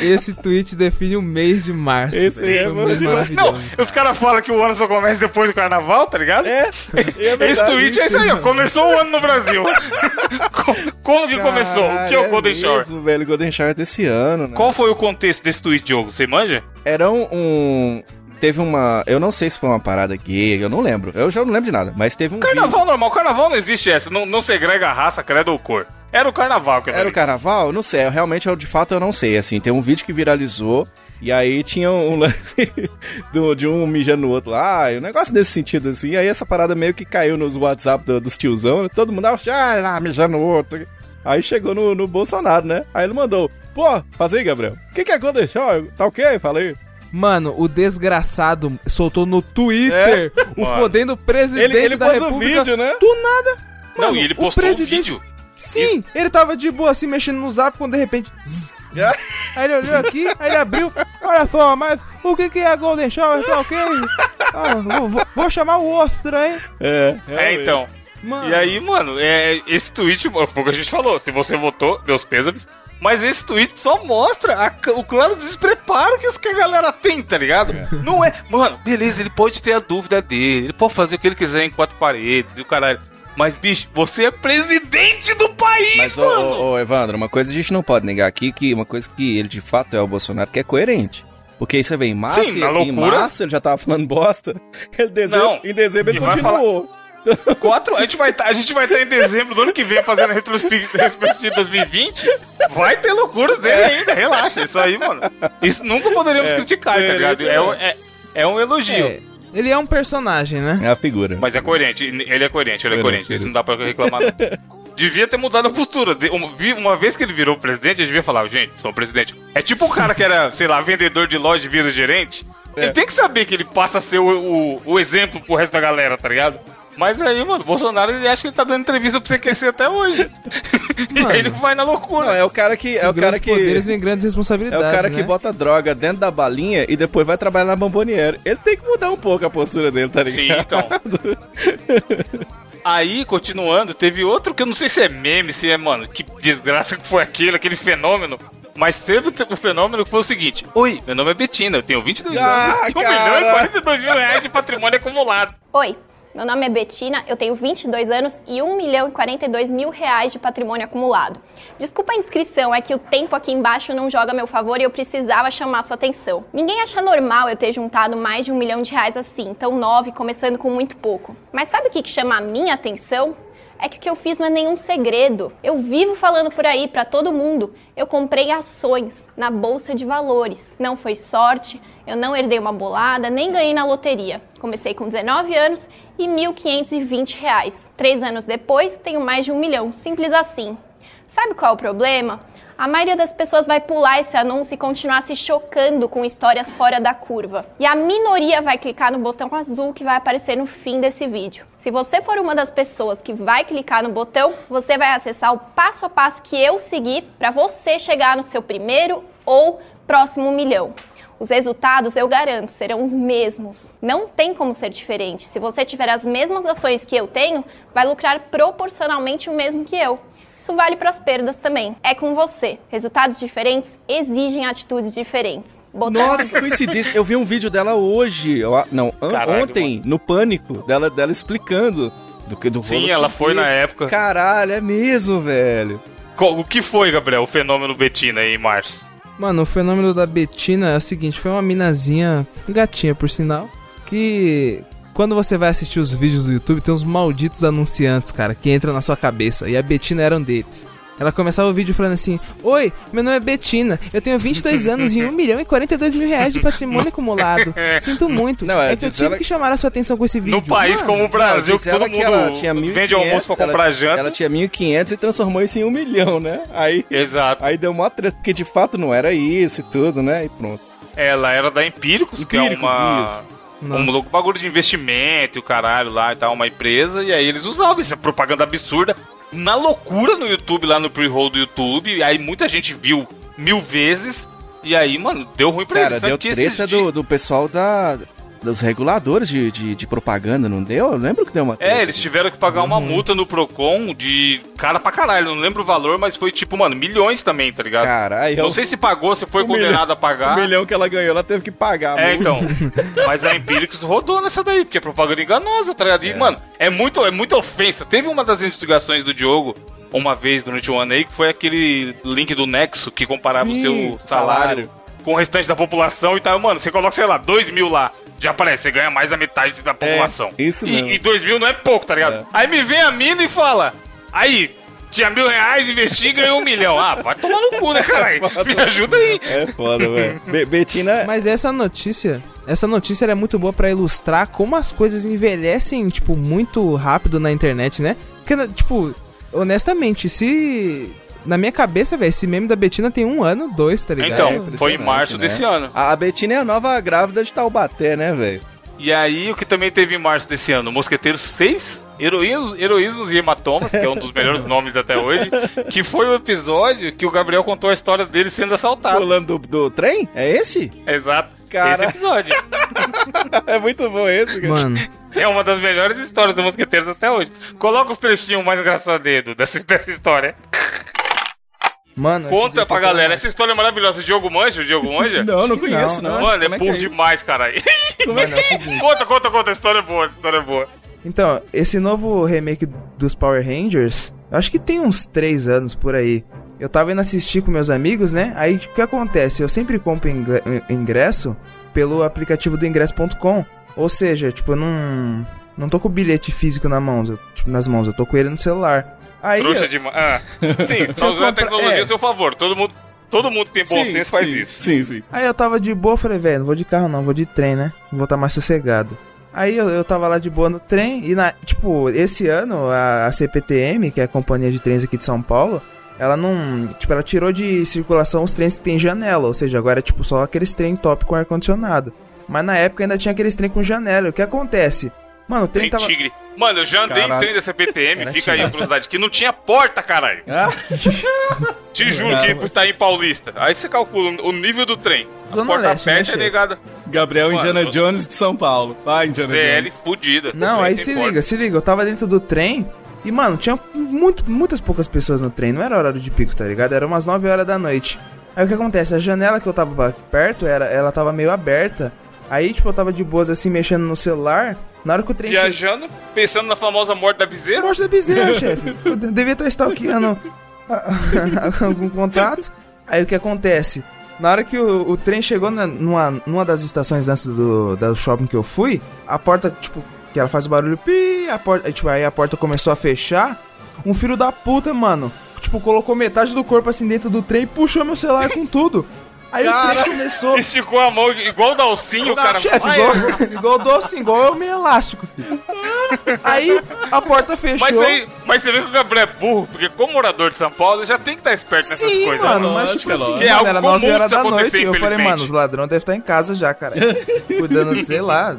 esse tweet define o mês de março. Esse é Foi um mês demais. Não, maravilhoso. os caras falam que o ano só começa depois do carnaval, tá ligado? é. é verdade. Esse tweet é isso aí, ó. Começou o ano no Brasil. Co- Como que começou? O que é o Caralho, Golden Shower? mesmo, velho, Golden Shower desse ano, né? Qual foi o contexto desse tweet, Diogo? Você manja? Era um, um- Teve uma. Eu não sei se foi uma parada gay, eu não lembro. Eu já não lembro de nada, mas teve um. vídeo- Carnaval normal, carnaval não existe essa, não, não segrega raça, credo ou cor. Era o carnaval que eu Era o carnaval? Não sei, eu, realmente, eu, de fato, eu não sei. Assim, tem um vídeo que viralizou. E aí tinha um lance do- de um mijando no outro lá, e um negócio desse sentido, assim. E aí essa parada meio que caiu nos WhatsApp do- dos tiozão, né? Todo mundo, ah, lá, mijando no outro. Aí chegou no, no Bolsonaro, né? Aí ele mandou, pô, faz aí, Gabriel. O que que é Shower? Tá ok? Falei. Mano, o desgraçado soltou no Twitter o Mano. fodendo presidente Ele, ele da pôs o República. vídeo, né? Do nada. Não, Mano, e ele o postou um presidente... vídeo. Sim, ele tava de boa assim, mexendo no zap, quando de repente... zzz. aí ele olhou aqui, aí ele abriu... Olha só, mas o que que é Golden Shower? Tá ok? Ah, vou, vou- chamar o outro, hein? É, É, então. Mano, E aí, mano, é, esse tweet, foi o que a gente falou. Se você votou, meus pêsames. Mas esse tweet só mostra a o claro despreparo que, os, que a galera tem, tá ligado? Não é. Mano, beleza, ele pode ter a dúvida dele, ele pode fazer o que ele quiser em quatro paredes e o caralho. Mas, bicho, você é presidente do país, Mas, ô, mano! ô, ô, Evandro, uma coisa a gente não pode negar aqui, que uma coisa que ele de fato é o Bolsonaro, que é coerente. Porque aí você vê em março, Sim, na em março ele já tava falando bosta. Ele dezembro, Não, em dezembro ele e vai continuou. Quatro, a gente vai tá, a gente vai estar em dezembro do ano que vem fazendo a retrospectiva retrospectiva 2020. Vai ter loucuras dele ainda, relaxa. Isso aí, mano. Isso nunca poderíamos É, criticar, tá ligado? É, um- é, é um elogio. É, ele é um personagem, né? É a figura. Mas é coerente, ele é coerente, ele é Coerente, coerente. Isso não dá pra reclamar, não. Devia ter mudado a postura. De- uma, vi- uma vez que ele virou presidente, ele devia falar, gente, sou o presidente. É tipo o cara que era, sei lá, vendedor de loja e vira gerente. Ele tem que saber que ele passa a ser o, o, o exemplo pro resto da galera, tá ligado? Mas aí, mano, o Bolsonaro, ele acha que ele tá dando entrevista pra você aquecer até hoje. e aí ele vai na loucura. Não, é o cara que. É o cara que. poderes vem grandes É responsabilidades, o cara né? que bota droga dentro da balinha e depois vai trabalhar na bomboniere. Ele tem que mudar um pouco a postura dele, tá ligado? Sim, então. Aí, continuando, teve outro que eu não sei se é meme, se é, mano, que desgraça que foi aquilo, aquele fenômeno. Mas teve o fenômeno que foi o seguinte: Oi, meu nome é Betina, eu tenho 22 Ah, anos e 1 milhão e 42 mil reais de patrimônio acumulado. Oi, meu nome é Betina, eu tenho 22 anos e 1 milhão e 42 mil reais de patrimônio acumulado. Desculpa a inscrição, é que o tempo aqui embaixo não joga a meu favor e eu precisava chamar sua atenção. Ninguém acha normal eu ter juntado mais de um milhão de reais assim, tão nove, começando com muito pouco. Mas sabe o que, que chama a minha atenção? É que o que eu fiz não é nenhum segredo. Eu vivo falando por aí pra todo mundo. Eu comprei ações na bolsa de valores. Não foi sorte, eu não herdei uma bolada, nem ganhei na loteria. Comecei com 19 anos e 1.520 reais. Três anos depois, tenho mais de um milhão. Simples assim. Sabe qual é o problema? A maioria das pessoas vai pular esse anúncio e continuar se chocando com histórias fora da curva. E a minoria vai clicar no botão azul que vai aparecer no fim desse vídeo. Se você for uma das pessoas que vai clicar no botão, você vai acessar o passo a passo que eu segui para você chegar no seu primeiro ou próximo milhão. Os resultados, eu garanto, serão os mesmos. Não tem como ser diferente. Se você tiver as mesmas ações que eu tenho, vai lucrar proporcionalmente o mesmo que eu. Isso vale para as perdas também. É com você. Resultados diferentes exigem atitudes diferentes. Botão Nossa, que coincidência. Eu vi um vídeo dela hoje. não, Caralho, ontem, no Pânico, dela, dela explicando. Do, que- do Sim, ela foi na época. Caralho, é mesmo, velho. O que foi, Gabriel, o fenômeno Betina aí em março? Mano, o fenômeno da Betina é o seguinte, foi uma minazinha, gatinha por sinal, que quando você vai assistir os vídeos do YouTube, tem uns malditos anunciantes, cara, que entram na sua cabeça, e a Betina era um deles. Ela começava o vídeo falando assim: Oi, meu nome é Betina, eu tenho 22 anos e 1 milhão e 42 mil reais de patrimônio acumulado. Sinto muito. Não, é, que eu tive ela- que chamar a sua atenção com esse vídeo. No país Mano, como o Brasil, que todo ela ela mundo tinha vende 1.500, almoço pra ela- comprar janta. Ela tinha 1.500 e transformou isso em um milhão, né? Aí, Exato. aí deu uma treta, porque de fato não era isso e tudo, né? E pronto. Ela era da Empíricos, que é Empíricos, uma... isso. Um bagulho de investimento e o caralho lá e tal, uma empresa, e aí eles usavam essa propaganda absurda na loucura no YouTube, lá no pre-roll do YouTube, e aí muita gente viu mil vezes, e aí, mano, deu ruim pra Cara, eles. deu Tanto que esses treta do, do pessoal da, dos reguladores de, de, de propaganda, não deu? Eu lembro que deu uma. É, eles tiveram que pagar uma multa no Procon de cara pra caralho, não lembro o valor, mas foi tipo, mano, milhões também, tá ligado? Caralho. Não sei se pagou, se foi O condenado milhão- a pagar. O milhão que ela ganhou, ela teve que pagar. É, então. Mas a Empíricos rodou nessa daí, porque é propaganda enganosa, tá ligado? E, mano, é, muito, é muita ofensa. Teve uma das investigações do Diogo, uma vez durante o ano aí, que foi aquele link do Nexo que comparava Sim, o seu salário, salário. com o restante da população e tal. Mano, você coloca, sei lá, dois mil lá. Já aparece, você ganha mais da metade da população. isso mesmo. E, e dois mil não é pouco, tá ligado? É. Aí me vem a mina e fala. Aí, tinha mil reais, investi e ganhou um milhão. Ah, vai tomar no cu, né, caralho? Me ajuda aí. É foda, velho. Be- Betina. Mas essa notícia, essa notícia é muito boa pra ilustrar como as coisas envelhecem, tipo, muito rápido na internet, né? Porque, tipo, honestamente, se. Na minha cabeça, velho, esse meme da Betina tem um ano, dois, tá ligado? Então, É foi em março né? desse ano. A, a Betina é a nova grávida de Taubaté, né, velho? E aí, o que também teve em março desse ano? Mosqueteiros 6, Heroísmos, Heroísmos e Hematomas, que é um dos melhores nomes até hoje, que foi o episódio que o Gabriel contou a história dele sendo assaltado. Pulando do, do trem? É esse? Exato. Cara. Esse episódio. é muito bom esse, cara. Mano, É uma das melhores histórias dos Mosqueteiros até hoje. Coloca os trechinhos mais engraçados dessa, dessa história. Mano. Conta pra galera. Essa história é maravilhosa. O Diogo manja? O Diogo manja? Não, não que conheço, não. não. Mano, é Como bom que demais, caralho. Mano, é o seguinte. conta, conta, conta. A história é boa. A história é boa. Então, esse novo remake dos Power Rangers, eu acho que tem uns 3 anos por aí. Eu tava indo assistir com meus amigos, né? Aí o que acontece? Eu sempre compro ingre- ingresso pelo aplicativo do ingresso.com. Ou seja, tipo, eu não. Não tô com o bilhete físico na mão, eu- tipo, nas mãos, eu tô com ele no celular. Aí. Trouxa demais. Ah. Sim, tá eu usando a tecnologia é. a seu favor. Todo mundo, todo mundo que tem bom Sim, senso faz sim, isso. Sim, sim. Aí eu tava de boa, falei, velho, não vou de carro não, vou de trem, né? Vou estar mais sossegado. Aí eu, eu tava lá de boa no trem e, na, tipo, esse ano a, a CPTM, que é a companhia de trens aqui de São Paulo, ela não, tipo, ela tirou de circulação os trens que tem janela, ou seja, agora é tipo só aqueles trem top com ar-condicionado. Mas na época ainda tinha aqueles trem com janela. O que acontece? Mano, o trem Tem tava... tigre. Mano, eu já andei Caralho. em trem da CPTM, Era fica aí a curiosidade, que não tinha porta, caralho. Ah, Te juro que tá em Paulista. Aí você calcula o nível do trem. A Zona porta Leste, né, aberta é chefe? negada. Gabriel Mano, Indiana sou- Jones de São Paulo. Vai, Indiana CL Jones. fudida. Não, Trem aí se porta. liga, se liga, eu tava dentro do trem e, mano, tinha muito, muitas poucas pessoas no trem, não era horário de pico, tá ligado? Era umas 9 horas da noite. Aí o que acontece? A janela que eu tava perto, era, ela tava meio aberta. Aí, tipo, eu tava de boas assim, mexendo no celular. Na hora que o trem chegou. Viajando, pensando na famosa morte da bezerra. Morte da bezerra, chefe. Eu de- devia estar stalkeando algum contato. Aí o que acontece? Na hora que o, o trem chegou na- numa, numa das estações antes do, do shopping que eu fui, a porta, tipo, que ela faz o barulho pi, a porta, tipo, aí a porta começou a fechar. Um filho da puta, mano, tipo, colocou metade do corpo assim dentro do trem e puxou meu celular com tudo. Aí o trem começou. Esticou a mão igual o Dalcinho, o cara. Chefe, igual, igual doce, igual eu meio elástico. filho. Aí a porta fechou. Mas, aí, mas você vê que o Gabriel é burro, porque como morador de São Paulo, ele já tem que estar esperto nessas Sim, coisas. mano, mas tipo é assim, é mano, algo era comum 9 horas da noite. Eu falei, mano, os ladrões devem estar em casa já, cara. Cuidando de, sei lá.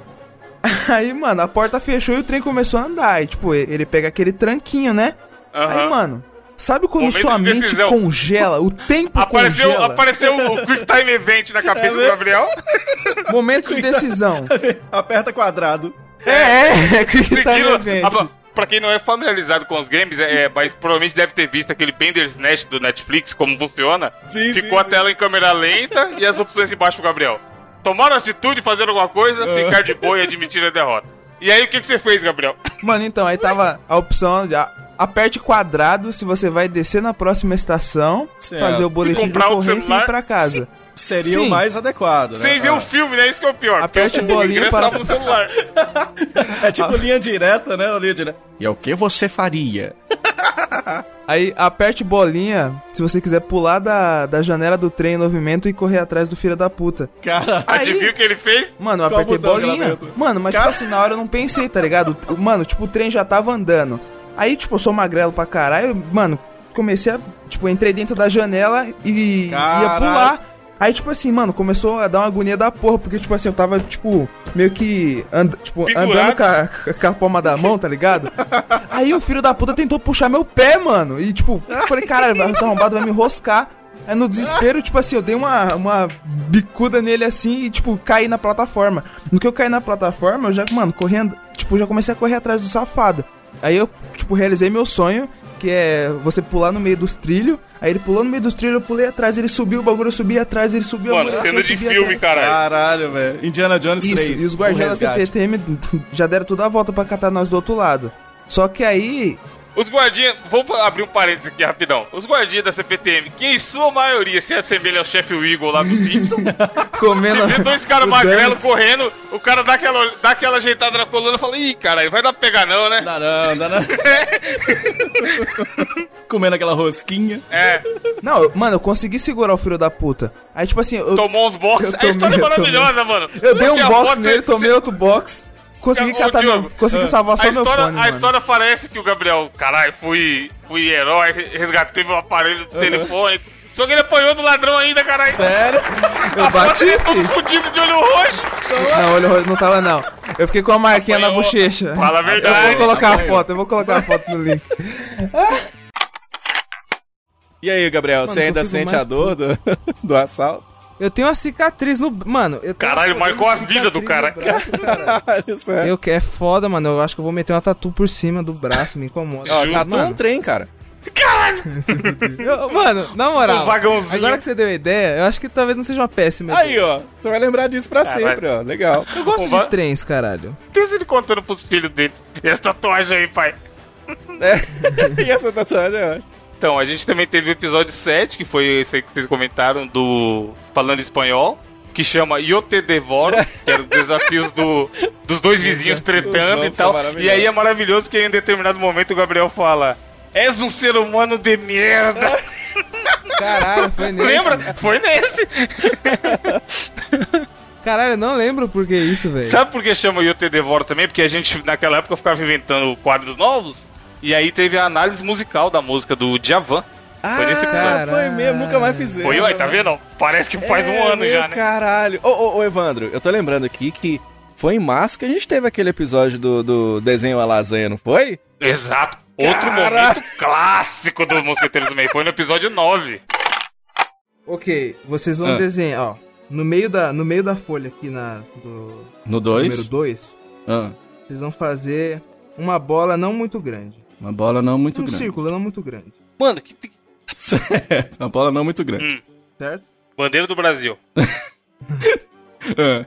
Aí, mano, a porta fechou e o trem começou a andar. E, tipo, ele pega aquele tranquinho, né? Aí, Aham. mano, sabe quando Momento sua de mente decisão. congela? O tempo Apareceu, congela? apareceu o Quick Time Event na cabeça do Gabriel. Momento de decisão. Aperta quadrado. é, é, é que Seguindo, no evento. a- pra quem não é familiarizado com os games, é, é, mas provavelmente deve ter visto aquele Bandersnatch do Netflix, como funciona. Sim, Ficou sim, a tela em câmera lenta e as opções embaixo pro Gabriel. Tomar atitude, fazer alguma coisa, Ah. ficar de boa e admitir a derrota. E aí, o que, que você fez, Gabriel? Mano, então, aí tava a opção de a- aperte quadrado se você vai descer na próxima estação, Certo. fazer o boletim de comprar ocorrência e celular. ir pra casa. Seria Sim. o mais adequado, né? Sem ver o filme, né? Isso que é o pior. Aperte o ingresso para- tava no celular. É tipo linha direta, né? Linha direta. E é o que você faria? Aí aperte bolinha se você quiser pular da, da janela do trem em movimento e correr atrás do filho da puta. Cara, Aí- Adivinha o que ele fez? Mano, eu apertei ela bolinha. Mano, mas Cara- tipo assim, na hora eu não pensei, tá ligado? Mano, tipo, o trem já tava andando. Aí, tipo, eu sou magrelo pra caralho, mano, comecei a. Tipo, entrei dentro da janela e ia Caralho. pular. Aí, tipo assim, mano, começou a dar uma agonia da porra, porque, tipo assim, eu tava, tipo, meio que and, tipo, andando com a, com a palma da mão, tá ligado? Aí o filho da puta tentou puxar meu pé, mano. E, tipo, eu falei, caralho, vai- esse arrombado vai me enroscar. Aí no desespero, tipo assim, eu dei uma, uma bicuda nele assim e, tipo, caí na plataforma. No que eu caí na plataforma, eu já, mano, correndo, tipo, já comecei a correr atrás do safado. Aí eu, tipo, realizei meu sonho, que é você pular no meio dos trilhos. Aí ele pulou no meio dos trilhos, eu pulei atrás, ele subiu, o bagulho eu subi atrás, ele subiu Mano, muralha, cena de filme, atrás. caralho. Caralho, velho. Indiana Jones Isso, 3. e os guardiões da. CPTM já deram tudo a volta pra catar nós do outro lado. Só que aí, Os guardinhas, vamos abrir um parênteses aqui rapidão. Os guardinhas da CPTM, que em sua maioria se assemelha ao chefe Eagle lá do Simpson, comendo. se vê dois caras magrelos correndo, o cara dá aquela, dá aquela ajeitada na coluna e fala, ih, caralho, vai dar pra pegar não, né? Dá não, dá não. Comendo aquela rosquinha. É, Não, mano, eu consegui segurar o filho da puta. Aí, tipo assim, eu, tomou uns boxes. eu A história é tomei, maravilhosa, mano. eu dei um box nele, tomei outro box. Consegui Ô, catar Diogo, meu. Consegui ah, salvar só a meu história, fone. A mano. história parece que o Gabriel, caralho, fui, fui herói, resgatei meu aparelho do telefone. Só que ele apanhou do ladrão ainda, caralho. Sério? Eu bati, Todo filho. fudido de olho roxo. Não, olho roxo não tava, não. Eu fiquei com a marquinha na Apanhou. bochecha. Fala a Eu verdade. vou colocar a Apanhou. foto, eu vou colocar a foto no link. E aí, Gabriel, Mano, você eu ainda sente a dor do, do assalto? Eu tenho uma cicatriz no. Mano, eu tenho Caralho, eu marcou a vida do cara. braço, cara. Caralho, sério. Eu que é foda, mano. Eu acho que eu vou meter uma tatu por cima do braço, me incomoda. Ó, Tatu é um mano, trem, cara. eu- mano, na moral. Um vagãozinho. Agora que você deu a ideia, eu acho que talvez não seja uma péssima Aí, ó. Você vai lembrar disso pra Caralho. sempre, ó. Legal. Eu gosto Um va- de trens, caralho. Pensa ele contando pros filhos dele. E essa tatuagem aí, pai. É. e essa tatuagem é ótima. Então, a gente também teve o episódio 7, que foi esse aí que vocês comentaram, do Falando Espanhol, que chama Yo Te Devoro, que era os desafios do, dos dois vizinhos tretando e tal. E aí é maravilhoso que em determinado momento o Gabriel fala: És um ser humano de merda. Caralho, foi nesse. Lembra? Foi nesse. Caralho, eu não lembro por que isso, velho. Sabe por que chama Yo Te Devoro também? Porque a gente, naquela época, ficava inventando quadros novos. E aí teve a análise musical da música do Djavan. Foi nesse cara. foi mesmo, nunca mais fizemos. Foi, ué, tá vendo? Parece que faz um É, ano meu já, né? Caralho. Ô, ô, ô, Evandro, eu tô lembrando aqui que foi em março que a gente teve aquele episódio do, do desenho a lasanha, não foi? Exato. Outro Cara. momento clássico dos Mosqueteiros do Meio. Foi no episódio 9. Ok, vocês vão Ah. desenhar, ó. No meio da, no meio da folha aqui na, do No número 2? 2, Ah, vocês vão fazer uma bola não muito grande. Uma bola não muito um grande. círculo não muito grande, Mano, que, uma bola não muito grande. Hum, certo? bandeira do Brasil. Ah,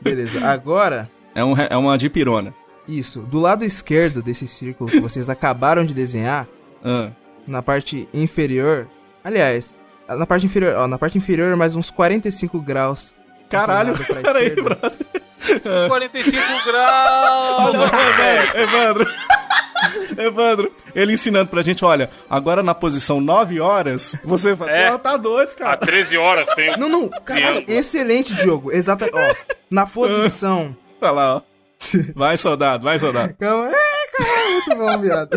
Beleza, agora, é, um, é uma dipirona. isso. Do lado esquerdo desse círculo que vocês acabaram de desenhar, Ah, na parte inferior, aliás, na parte inferior, ó, na parte inferior mais uns 45 graus. Caralho, peraí, brother. 45 graus! Olha, Evandro, Evandro. Ele ensinando pra gente, olha, agora na posição 9 horas, você fala, É. "Pô, tá doido, A cara. 13 horas tem. Não, não, caralho, excelente, Diogo. Exata, ó, na posição. Olha lá, ó. Vai, soldado, vai, soldado. Calma, é, caralho, muito bom, viado.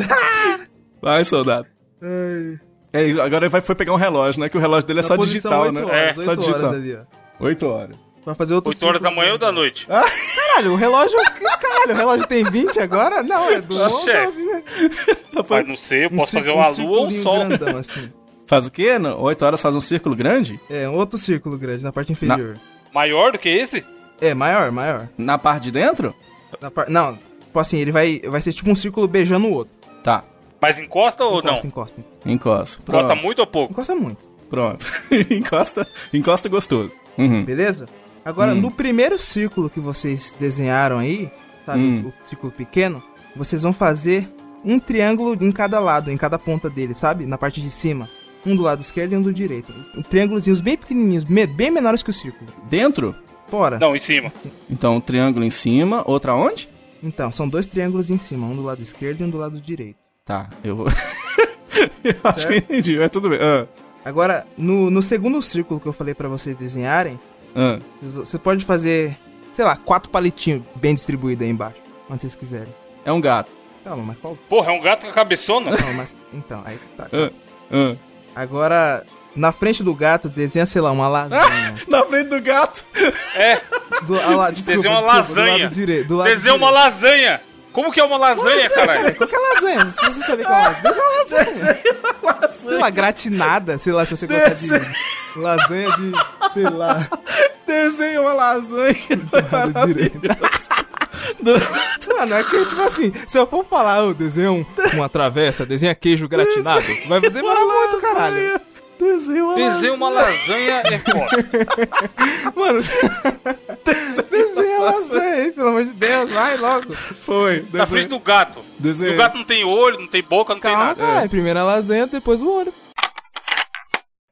Vai, soldado. Ai. É, agora ele vai, foi pegar um relógio, né? Que o relógio dele é Na só digital, 8 né? horas, É, 8 só horas digital. ali, ó. 8 horas. Vai fazer outro 8 horas da manhã ou da noite? Caralho, o relógio. Caralho, o relógio tem 20 agora? Não, é do Oxe. 12, né? Mas não sei, eu posso fazer uma lua ou um sol. grandão, assim. Faz o quê? 8 horas faz um círculo grande? É, um outro círculo grande na parte inferior. Maior do que esse? É, maior, maior. Na parte de dentro? Na par... Não, tipo assim, ele vai, vai ser tipo um círculo beijando o outro. Tá. Mas encosta ou não? Encosta, encosta. Encosta. Encosta muito ou pouco? Encosta muito, Pronto. encosta, encosta gostoso. Uhum. beleza? Agora, Hum. no primeiro círculo que vocês desenharam aí, sabe, Hum. o círculo pequeno, vocês vão fazer um triângulo em cada lado, em cada ponta dele, sabe? Na parte de cima. Um do lado esquerdo e um do direito. Um triângulozinhos bem pequenininhos, bem menores que o círculo. Dentro? Fora. Não, em cima. Então, um triângulo em cima, outra onde? Então, são dois triângulos em cima, um do lado esquerdo e um do lado direito. Tá, eu vou. eu acho que eu entendi, mas tudo bem. Ah, Agora, no, no segundo círculo que eu falei pra vocês desenharem, ah. você pode fazer, sei lá, quatro palitinhos bem distribuídos aí embaixo, onde vocês quiserem. É um gato. Calma, mas qual? Porra, é um gato com a cabeçona? Calma, mas... Então, aí tá. Ah, ah. Agora, Na frente do gato, desenha, sei lá, uma lasanha. Na frente do gato. É, Do, ah, lá, desculpa, desenha uma desculpa, Do lasanha. lado direito. Do lado Desenha uma direito. lasanha. Como que é uma lasanha, caralho? Qualquer lasanha, se você saber qual é uma lasanha, desenha uma lasanha. Sei lá, gratinada, sei lá, se você gostar de lasanha de, sei lá, Desenha uma lasanha. do lado direito. Mano, é que, tipo assim, se eu for falar, ô, desenha um, uma travessa, desenha queijo gratinado, vai demorar muito, caralho. Desenha uma Desenha uma lasanha é foda. Mano, desenha lasanha aí, pelo amor de Deus, vai logo. Foi. Na frente do gato. Desenha. O gato não tem olho, não tem boca, não Calma, tem nada. cara, primeiro a lasanha, depois o olho.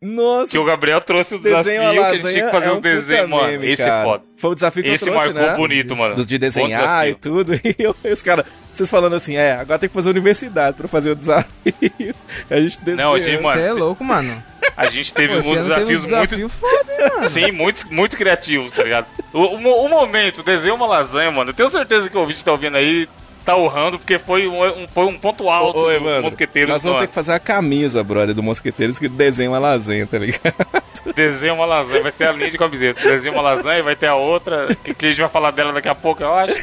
Nossa. Que o Gabriel trouxe o desafio Desenho que uma a gente tinha que fazer é os um desenhos, mano. meme, Esse é foda. Foi o desafio que Esse eu trouxe, marcou né? bonito, mano. Dos de Bom desenhar e desafio. tudo. E eu, e os caras, vocês falando assim, é, agora tem que fazer universidade pra fazer o desafio. A gente desenha. Não, gente, mano, Você é louco, mano. A gente teve Pô, ano teve desafios uns muito. desafios foda, hein, mano. Sim, muito, muito criativos, tá ligado? O, o, o momento, desenho uma lasanha, mano. Eu tenho certeza que o ouvinte tá ouvindo aí, tá urrando, porque foi um, um- foi um ponto alto Ô, ô, do Evandro, Mosqueteiros. nós vamos ter que fazer a camisa, brother, do Mosqueteiros que desenha uma lasanha, tá ligado? Desenha uma lasanha, vai ter a linha de camiseta. Desenha uma lasanha e vai ter a outra, que, que a gente vai falar dela daqui a pouco, eu acho.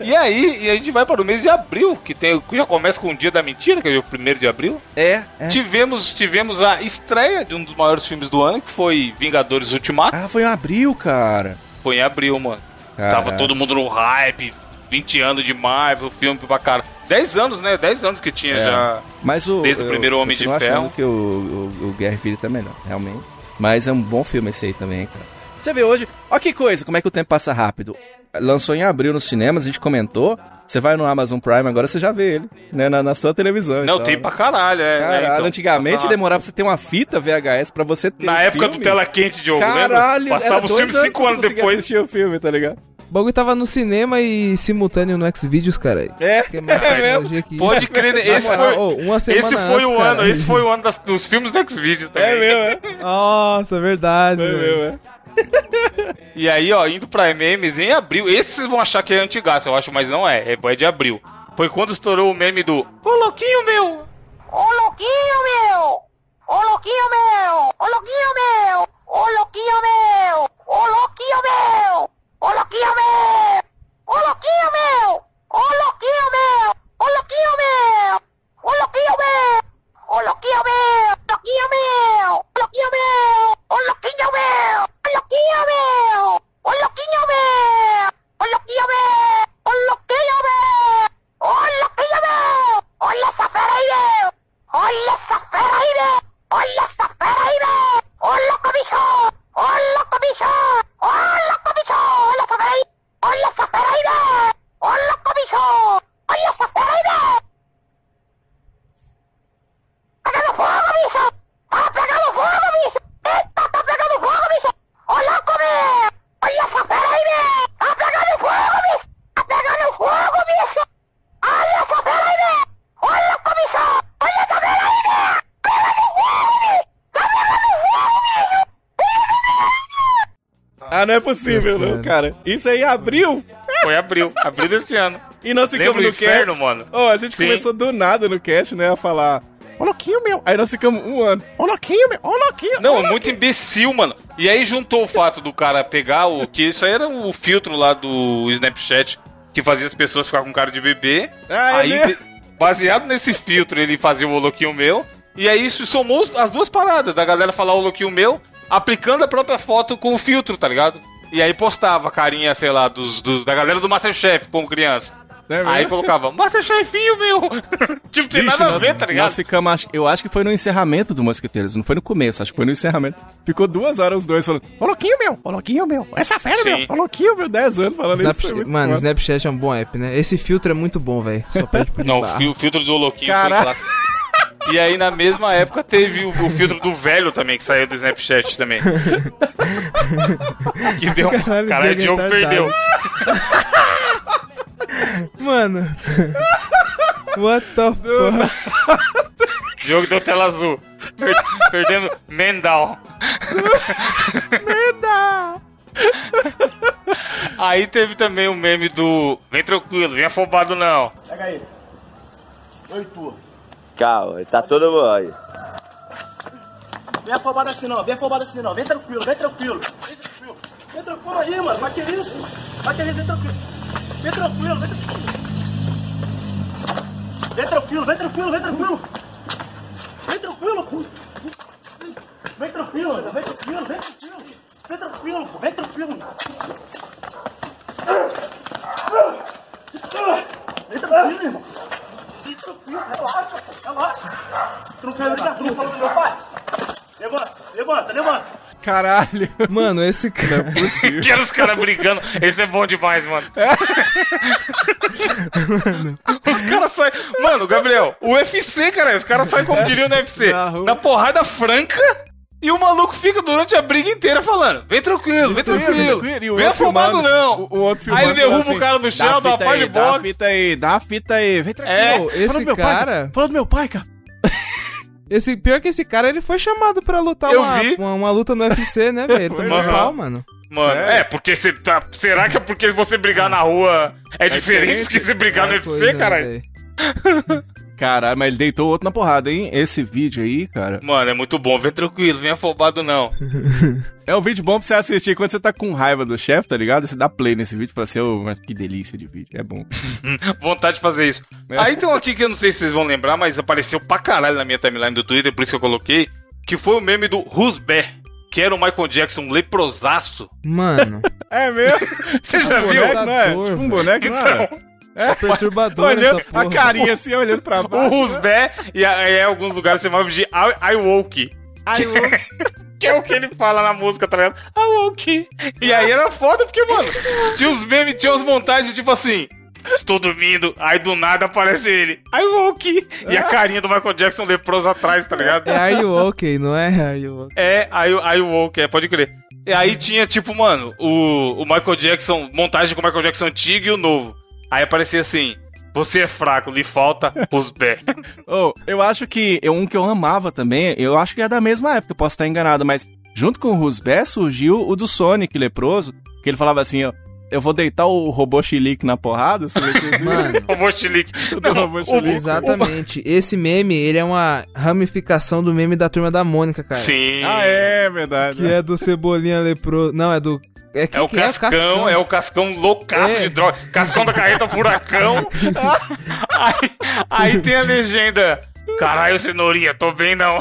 E aí, e a gente vai para o mês de abril, que tem, já começa com o Dia da Mentira, que é o primeiro de abril. É, é. Tivemos, tivemos a estreia de um dos maiores filmes do ano, que foi Vingadores Ultimato. Ah, foi em abril, cara. Foi em abril, mano. Tava Caraca. todo mundo no hype, 20 anos de Marvel, filme pra cara. 10 anos, né? 10 anos que tinha É. já. Mas o, Desde o eu primeiro Homem de continuo Ferro. que o, o, o Guerra Infinita é melhor, realmente. Mas é um bom filme esse aí também, cara. Você vê hoje, ó que coisa, como é que o tempo passa rápido. Lançou em abril nos cinemas, a gente comentou. Você vai no Amazon Prime, agora você já vê ele, né? Na, na sua televisão. Não, então. tem pra caralho, é. Caralho, é, então, antigamente tá- demorava pra você ter uma fita VHS pra você ter Na o época filme. do Tela Quente, Diogo, Caralho, lembra? Passava 5 pra você anos depois. assistir o filme, tá ligado? O bagulho tava no cinema e simultâneo no Xvideos, cara. É, Que é mais é que Pode isso. crer, Na esse moral, foi, ô, uma semana esse foi antes, o cara. ano, esse foi o ano das- dos filmes do Xvideos também. É mesmo, é. Nossa, verdade, É mesmo, é. E aí, ó, indo pra memes em abril. Esse vocês vão achar que é antigaço, eu acho, mas não é. É, é de abril. Foi quando estourou o meme do Ô louquinho meu! Ô louquinho meu! Ô louquinho meu! Ô louquinho meu! Ô louquinho meu! Ô louquinho meu! ¡Oh, lo quiero ver! ¡Oh, lo quiero ver! ¡Oh, lo quiero ver! ¡Oh, lo quiero ver! ¡Oh, lo quiero ver! ¡Oh, lo quiero ver! ¡Lo quiero ver! ¡Lo quiero ver! ¡Oh, lo quiero ver! ¡Oh, lo quiero ver! ¡Oh, lo quiero ver! ¡Oh, lo quiero ver! ¡Oh, lo quiero ver! ¡Oh, lo quiero ver! ¡Oh, la safereire! ¡Oh, la safereire! ¡Oh, la safereire! ¡Oh, lo cobijo! ¡Oh, lo cobijo! ¡Hola, comiso! ¡Hola, safereire! ¡Hola, safereire! ¡Hola, comiso! ¡Hola, safereire! Fuego, comiso! ¡Ha fuego, comiso! ¡Está, está pegado fuego, comiso! ¡Hola, comiso! ¡Hola, safereire! Ah, não é possível, não, cara. Isso aí abriu Foi abril, abril desse ano. e nós ficamos Lembra no inferno, cast. mano? Ó, a gente Sim. começou do nada no cast, né? A falar. Ô, louquinho meu. Aí nós ficamos um ano. Ô, louquinho meu. Ô, louquinho. Não, é muito imbecil, mano. E aí juntou o fato do cara pegar o. Que isso aí era o filtro lá do Snapchat que fazia as pessoas ficar com cara de bebê. Ah, é aí, de- baseado nesse filtro, ele fazia o louquinho meu. E aí isso somou as duas paradas, da galera falar o louquinho meu, aplicando a própria foto com o filtro, tá ligado? E aí postava a carinha, sei lá, dos, dos- da galera do Masterchef como criança. É aí colocava, Masterchefinho meu! tipo, tem Bicho, nada a ver, tá ligado? nós ficamos, acho- eu acho que foi no encerramento do Mosqueteiros, não foi no começo, acho que foi no encerramento. Ficou duas horas os dois falando, ô louquinho meu, ô louquinho meu, essa fera Sim. meu, ô louquinho meu, 10 anos falando Snapchat- isso. muito mano, foda. Snapchat é um bom app, né? Esse filtro é muito bom, velho. Só pede pro Não, o filtro do louquinho Caraca. foi clássico. E aí, na mesma época, teve o, o filtro do velho também, que saiu do Snapchat também. que deu um... Caralho, Caralho, o Diogo Diogo é perdeu. Mano. What the fuck? Diogo deu tela azul. Per- perdendo Mendal. Mendal. Aí teve também o meme do Vem tranquilo, vem afobado não. Calma, tá todo mundo aí. Vem afobado assim não, vem afobado assim não. Vem tranquilo, vem tranquilo. Vem tranquilo. Aí, mano. Vai que isso? Vai que isso, vem tranquilo. Vem tranquilo, vem tranquilo. Vem tranquilo, vem tranquilo, vem tranquilo. Vem tranquilo, pô. Vem tranquilo, vem tranquilo, vem tranquilo. Vem tranquilo, pô. Vem tranquilo. Vem tranquilo, irmão. Tranquilo, relaxa, relaxa. Tu não do meu pai? Levanta, levanta, levanta. Caralho. Mano, esse cara. Quero os caras brigando. Esse é bom demais, mano. Os caras saem. Mano, Gabriel, o UFC, cara, os caras saem como diriam no UFC. Na. Na porrada franca. E o maluco fica durante a briga inteira falando: vem tranquilo, vem tranquilo. E o Vem afobado não. O, o outro Aí ele filmando derruba assim, o cara do chão, "Dá uma par de aí, Dá a boxe. fita aí, dá a fita aí. Vem tranquilo. É, esse Fala do meu cara- Pai, fala do meu pai, cara. Esse, pior que esse cara, ele foi chamado pra lutar uma, uma, uma luta no UFC, né, velho? Ele tomou Aham. pau, mano. Mano, Sério? é, porque você tá. Será que é porque você brigar na rua é, diferente do que você brigar no É, UFC, pois é, cara? Caralho, mas ele deitou o outro na porrada, hein? Esse vídeo aí, cara. Mano, é muito bom. Vem tranquilo, vem afobado não. É um vídeo bom pra você assistir quando você tá com raiva do chefe, tá ligado? Você dá play nesse vídeo pra ser, oh, que delícia de vídeo. É bom. Vontade de fazer isso. É. Aí tem um aqui que eu não sei se vocês vão lembrar, mas apareceu pra caralho na minha timeline do Twitter, por isso que eu coloquei. Que foi o meme do Who's Bear, que era o Michael Jackson leprosaço. Não É mesmo? Você já Nossa, viu? boneco, não é? dor, Tipo um velho. boneco, não é? Então, É perturbador Olhando essa porra. a carinha assim, olhando pra o baixo. Who's Bear, e aí em alguns lugares chamava de I, I Woke. Aí, Que é o que ele fala na música, tá ligado? I woke. E aí era foda, porque, mano, tinha uns memes, tinha umas montagens tipo assim. Estou dormindo, aí do nada aparece ele. I woke. E a carinha do Michael Jackson leproso atrás, tá ligado? É Are You Okay, não é Are You Okay. É, aí o woke, é, pode crer. E aí tinha, tipo, mano, o, o Michael Jackson, montagem com o Michael Jackson antigo e o novo. Aí aparecia assim: Você é fraco, lhe falta os pés. Oh, eu acho que um que eu amava também, eu acho que é da mesma época, posso estar enganado, mas junto com o Rusbé surgiu o do Sonic leproso, que ele falava assim, ó, eu vou deitar o robô chilique na porrada, se vocês viram? Mano, Robô chilique. O do robô chilique. exatamente. Esse meme, ele é uma ramificação do meme da Turma da Mônica, cara. Sim. Ah, é verdade. Que é do Cebolinha Leproso. Não, é do... É, quem É o que Cascão, é o Cascão loucaço É. de droga. Cascão da carreta furacão. aí, aí tem a legenda. Caralho, cenourinha, tô bem não.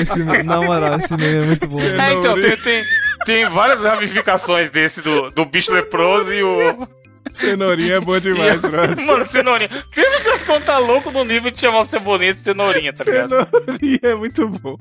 Esse, na moral, esse meme é muito bom. É, então, tem, tem, tem várias ramificações desse do, do bicho leproso e o. Cenourinha é bom e demais, brother. Mano, cenourinha. Pensa que o Cascão tá louco no nível de chamar o cebolinha de cenourinha, tá ligado? Cenourinha é muito bom.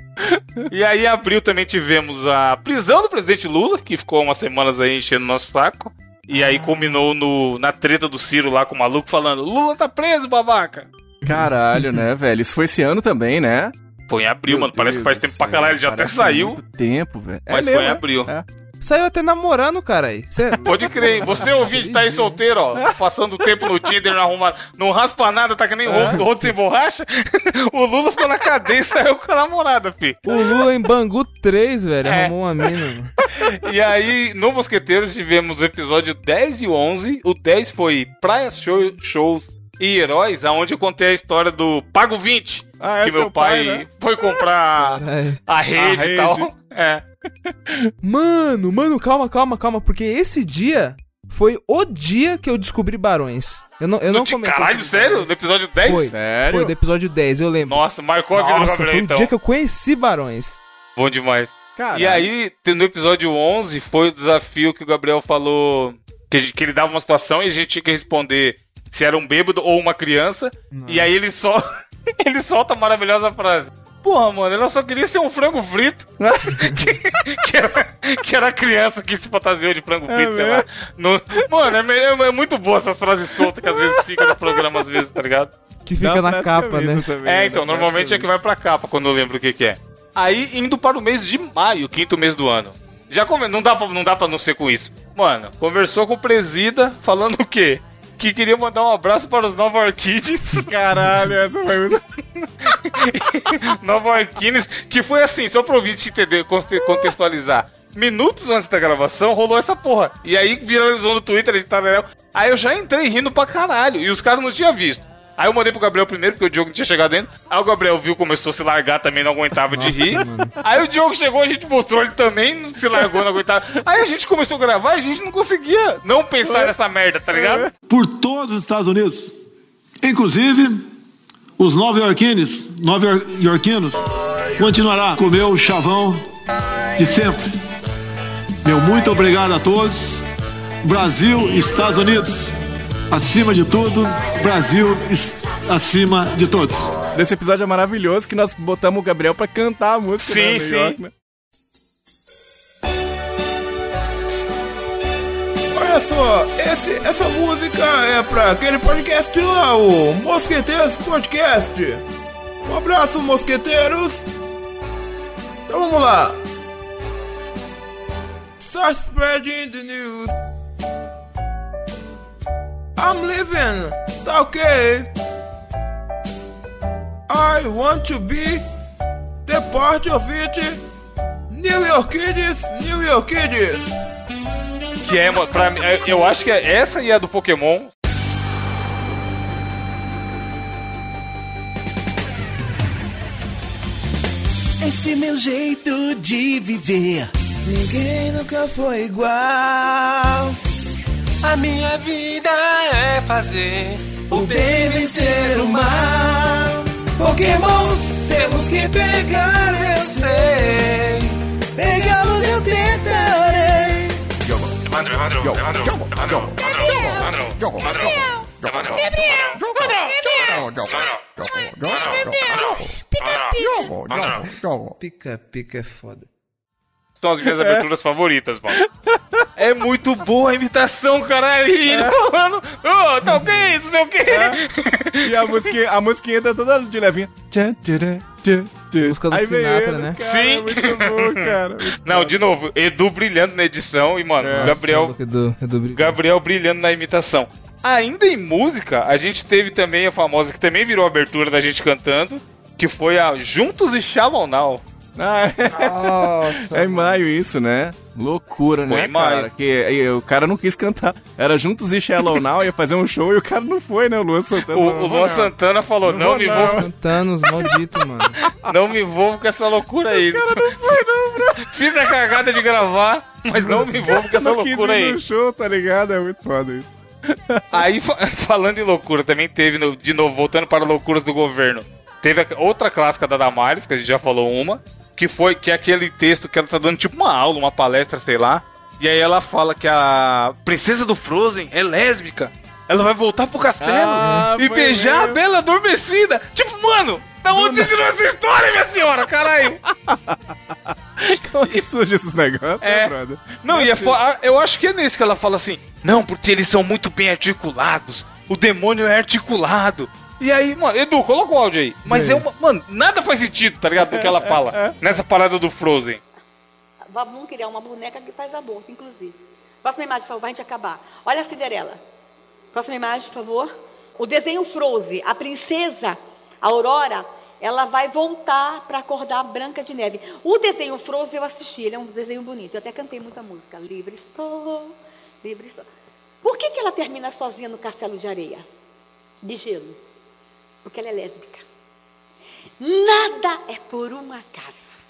E aí, em abril também tivemos a prisão do presidente Lula, que ficou umas semanas aí enchendo nosso saco. E aí culminou no, na treta do Ciro lá com o maluco falando: Lula tá preso, babaca. Caralho, né, velho? Isso foi esse ano também, né? Foi em abril, Meu mano. Parece que Deus faz tempo pra caralho. Ele já até saiu, Muito tempo, velho. É mas mesmo, foi em né? abril. É. Saiu até namorando, cara. Cê... Pode crer. Você ouvinte tá aí solteiro, ó. Passando tempo no Tinder, não arruma. Não raspa nada, tá que nem rodo, rodo sem borracha. O Lula ficou na cadeia e saiu com a namorada, fi. O Lula em Bangu 3, velho, É. arrumou uma mina. mano. E aí, no Mosqueteiros, tivemos o episódio 10 e 11. O 10 foi Praias Show- Shows e Heróis, aonde eu contei a história do Pago 20. Ah, é que meu pai, pai, né? foi comprar Caralho. a rede, rede. e tal. É. Mano, mano, calma, calma, calma, porque esse dia foi o dia que eu descobri Barões. Eu não, eu não comentei Caralho, sério? No episódio 10? Foi, Sério? foi do episódio 10, eu lembro. Nossa, marcou a vida do Nossa, Gabriel, foi o então. dia que eu conheci Barões. Bom demais. Caralho. E aí, no episódio 11, foi o desafio que o Gabriel falou que, que ele dava uma situação e a gente tinha que responder se era um bêbado ou uma criança. E aí ele só ele solta a maravilhosa frase. Porra, mano, ela só queria ser um frango frito. que, que era, que era a criança que se fantasiou de frango É frito, sei lá. No- mano, é, é- é muito boa essas frases soltas que às vezes ficam no programa, às vezes, tá ligado? Que fica Dá na capa, camisa né? também, É, então, dá pra normalmente é que vai pra capa quando eu lembro o que, que é. Aí, indo para o mês de maio, quinto mês do ano. Já come... não, dá pra, não dá pra não ser com isso. Mano, conversou com o Presida falando o quê? Que queria mandar um abraço para os Nova Orchids. Caralho, essa foi muito... Nova Orchids, que foi assim, só pra ouvir te entender, conte- contextualizar. Minutos antes da gravação, rolou essa porra. E aí viralizou no Twitter, a gente tava... Aí eu já entrei rindo pra caralho. E os caras não tinham visto. Aí eu mandei pro Gabriel primeiro, porque o Diogo não tinha chegado dentro. Aí o Gabriel viu, começou a se largar também, não aguentava de Nossa, rir. mano. Aí o Diogo chegou, a gente mostrou, ele também não se largou, não aguentava. Aí a gente começou a gravar e a gente não conseguia não pensar nessa merda, tá ligado? por todos os Estados Unidos, inclusive os nova-iorquinos, nova-iorquinos, continuará com o meu chavão de sempre. Meu muito obrigado a todos. Brasil, Estados Unidos, acima de tudo, Brasil acima de todos. Desse episódio é maravilhoso que nós botamos o Gabriel pra cantar a música. Sim, né, sim. York, né? Olha só, esse, essa música é pra aquele podcast lá, o Mosqueteiros Podcast. Um abraço, mosqueteiros. Então vamos lá. Start spreading the news. I'm leaving, tá ok? I want to be the part of it. New York Kids, New York Kids. Que é, pra mim, é, eu acho que é essa e a do Pokémon. Esse meu jeito de viver. Ninguém nunca foi igual. A minha vida é fazer O bem vencer o mal. Pokémon, temos que pegar, eu sei. Pegá-los eu tentarei. Evandro, Evandro, Evandro, Evandro, Evandro, Evandro, Evandro, Evandro, Pica, pica é foda. São as minhas aberturas favoritas, mano. É muito boa a imitação, caralho. E ele falando, ô, tá ok, não sei o quê. E a musiquinha, a musiquinha tá toda de levinha. Tchan, tchan, tchan. Música do Aí Sinatra, ele, né? cara, Sim. Muito bom, cara. muito Não, bom. de novo, Edu brilhando na edição e, mano, É, Gabriel, Edu, Edu brilhante. Gabriel brilhando na imitação. Ainda em música, a gente teve também a famosa que também virou abertura da gente cantando, que foi a Juntos e Shallow Now. Ah, é. Nossa. É em maio isso, né? Loucura, Foi né, em maio. cara? Que aí, o cara não quis cantar. Era Juntos e Shallow Now, ia fazer um show e o cara não foi, né? O Luan Santana. O, o "Não, Luan não." Santana falou, Não não, vou me não. envolvo, Santanos, maldito, mano. não me envolvo com essa loucura aí. Não foi, não, bro. Fiz a cagada de gravar, mas não me envolvo com essa não quis loucura ir aí. no show, tá ligado? É muito foda isso. Aí, fa- falando em loucura, também teve, de novo, voltando para loucuras do governo, teve outra clássica da Damares, que a gente já falou uma, que foi que é aquele texto que ela tá dando tipo uma aula, uma palestra, sei lá. E aí ela fala que a princesa do Frozen é lésbica. Ela vai voltar pro castelo Ah, e beijar a mesmo. Bela Adormecida. Tipo, mano, da onde você tirou essa história, minha senhora? Caralho. Como que surge esses negócios, É. né, brother? Não, e é eu acho que é nesse que ela fala assim: Não, porque eles são muito bem articulados. O demônio é articulado. E aí, mano, Edu, coloca o áudio aí. Mas é uma. Mano, nada faz sentido, tá ligado? Do que ela fala. Nessa parada do Frozen. Vamos criar uma boneca que faz aborto, inclusive. Próxima imagem, por favor, pra gente acabar. Olha a Cinderela. Próxima imagem, por favor. O desenho Frozen, a princesa Aurora, ela vai voltar para acordar a Branca de Neve. O desenho Frozen eu assisti, ele é um desenho bonito. Eu até cantei muita música. Livre estou, livre estou. Por que, que ela termina sozinha no castelo de areia? De gelo. Porque ela é lésbica. Nada é por um acaso.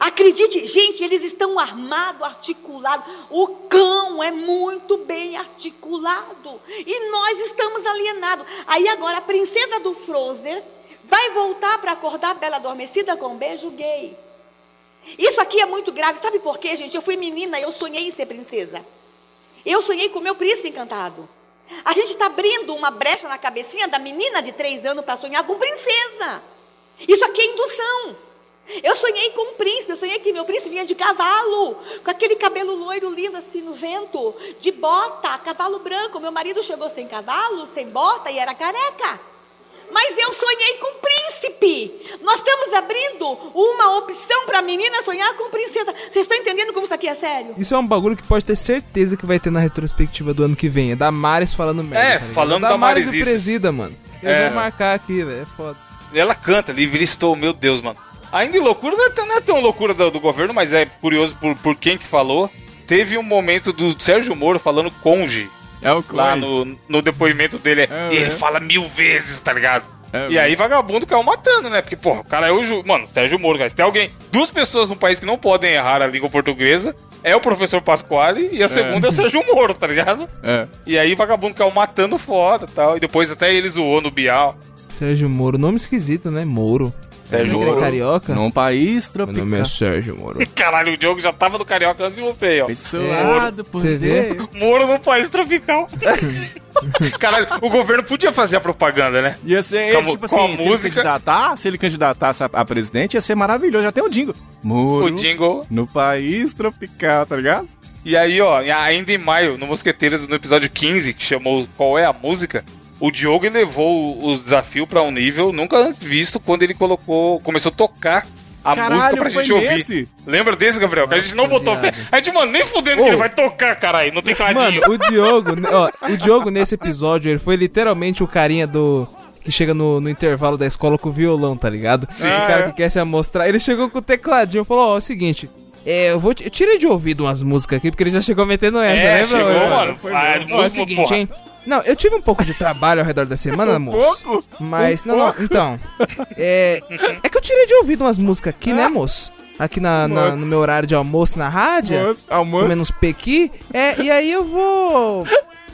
Acredite, gente, eles estão armados, articulados. O cão é muito bem articulado. E nós estamos alienados. Aí agora a princesa do Frozen vai voltar para acordar a Bela Adormecida com um beijo gay. Isso aqui é muito grave. Sabe por quê, gente? Eu fui menina e eu sonhei em ser princesa. Eu sonhei com o meu príncipe encantado. A gente está abrindo uma brecha na cabecinha da menina de três anos para sonhar com princesa. Isso aqui é indução. Eu sonhei com um príncipe, eu sonhei que meu príncipe vinha de cavalo, com aquele cabelo loiro lindo assim no vento, de bota, cavalo branco. Meu marido chegou sem cavalo, sem bota e era careca. Mas eu sonhei com príncipe. Nós estamos abrindo uma opção para a menina sonhar com princesa. Vocês estão entendendo como isso aqui é sério? Isso é um bagulho que pode ter certeza que vai ter na retrospectiva do ano que vem. É Damares falando merda. É, tá falando Damares e. Presida, mano. Eles É. vão marcar aqui, velho. É foda. Ela canta, livre estou, meu Deus, mano. Ainda em loucura, não é tão, não é tão loucura do, do governo, mas é curioso por, por quem que falou. Teve um momento do Sérgio Moro falando conge. É o lá Coen. no, no depoimento dele. É, e ele é. fala mil vezes, tá ligado? É, e aí vagabundo caiu matando, né? Porque, porra, o cara é o Ju... Mano, Sérgio Moro, cara. Se tem alguém, duas pessoas no país que não podem errar a língua portuguesa, é o professor Pasquale e a segunda é, o Sérgio Moro, tá ligado? É. E aí vagabundo caiu matando foda e tal. E depois até ele zoou no Bial. Sérgio Moro, nome esquisito, né? Moro. Sérgio ele Moro. é carioca? Num país Meu nome tropical. é Sérgio Moro. Caralho, o Diogo já tava no Carioca antes de você, ó. Suado por Você vê? Moro num país tropical. Caralho, o governo podia fazer a propaganda, né? Ia ser, Com a ele, tipo com a assim, se ele música. candidatar, se ele candidatasse a, a presidente, ia ser maravilhoso. Já tem um jingle. Moro O jingle. no país tropical, tá ligado? E aí, ó, ainda em maio, no Mosqueteiros, no episódio 15, que chamou Qual é a Música? O Diogo elevou o desafio pra um nível nunca antes visto quando ele colocou, começou a tocar a Caralho, música pra gente ouvir. nesse? Lembra desse, Gabriel? que a gente não botou fé. A gente, mano, nem fudendo que Ô. ele vai tocar, caralho. Não tem Mano, cadinho. o Diogo, ó, o Diogo nesse episódio, ele foi literalmente o carinha do. Que chega no, no intervalo da escola com o violão, tá ligado? Sim. O cara que quer se amostrar. Ele chegou com o tecladinho e falou: Ó, é o seguinte. É, eu vou. Eu tirei de ouvido umas músicas aqui, porque ele já chegou metendo essa, É, lembra? chegou, Ó, mano. Foi Ah, Ó, é o seguinte, porra. hein? Não, eu tive um pouco de trabalho ao redor da semana, moço. pouco? Mas, Um não, não, pouco? então. É, é que eu tirei de ouvido umas músicas aqui, né, moço? Aqui na, na- no meu horário de almoço na rádio. Moço, almoço. Comendo uns pequi. É, e aí eu vou.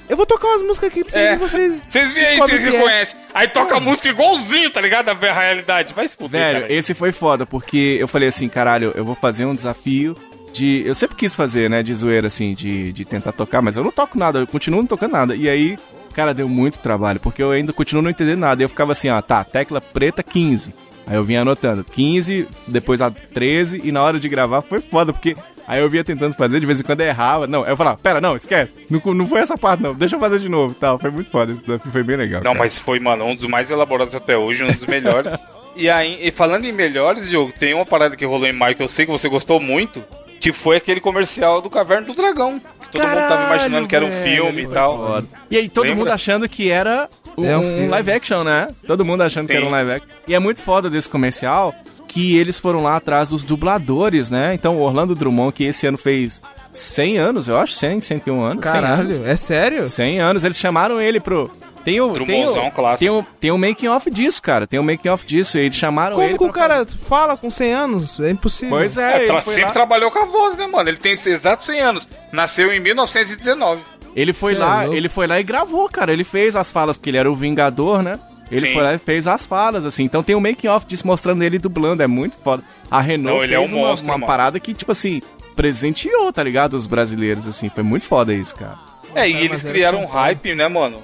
Eu vou tocar umas músicas aqui pra vocês É. vocês. Vocês veem aí, vocês que é. reconhecem. Aí toca a música igualzinho, tá ligado? A realidade. Vai se fuder, Velho, cara. esse foi foda, porque eu falei assim, caralho, eu vou fazer um desafio de. Eu sempre quis fazer, né? De zoeira, assim, de, de tentar tocar, mas eu não toco nada, eu continuo não tocando nada. E aí, cara, deu muito trabalho, porque eu ainda continuo não entendendo nada. E eu ficava assim, ó, tá, tecla preta 15. Aí eu vinha anotando 15, depois a 13, e na hora de gravar foi foda, porque aí eu vinha tentando fazer, de vez em quando errava. Não, eu falava, pera, não, esquece, não, não foi essa parte não, deixa eu fazer de novo tal. Foi muito foda, esse desafio foi bem legal. Não, cara. mas foi, mano, um dos mais elaborados até hoje, um dos melhores. e aí, e falando em melhores, Diogo, tem uma parada que rolou em maio que eu sei que você gostou muito, que foi aquele comercial do Caverna do Dragão. Que todo mundo tava imaginando que era um filme e tal. foda. E aí todo Lembra? mundo achando que era um, É um filme. live action, né? Todo mundo achando que Sim. era um live action. E é muito foda desse comercial que eles foram lá atrás dos dubladores, né? Então o Orlando Drummond, que esse ano fez 100 anos, eu acho, 100, 101 anos. 100 Caralho, anos. é sério? 100 anos, eles chamaram ele pro... Tem o, tem o, clássico. tem o, tem o making off disso, cara. Tem o making off disso. E eles chamaram Como ele que o cara fala com 100 anos? É impossível. Pois é, É, ele tra- sempre lá- trabalhou com a voz, né, mano? Ele tem exatos 100 anos. Nasceu em 1919. Ele foi Cê é lá, louco. ele foi lá e gravou, cara. Ele fez as falas, porque ele era o Vingador, né? Ele Sim. foi lá e fez as falas, assim. Então tem um making off disso mostrando ele dublando, é muito foda. A Renault Não, ele fez é um uma, monstro, uma mano. parada que, tipo assim, presenteou, tá ligado? Os brasileiros, assim. Foi muito foda isso, cara. É, e eles criaram um hype, né, mano?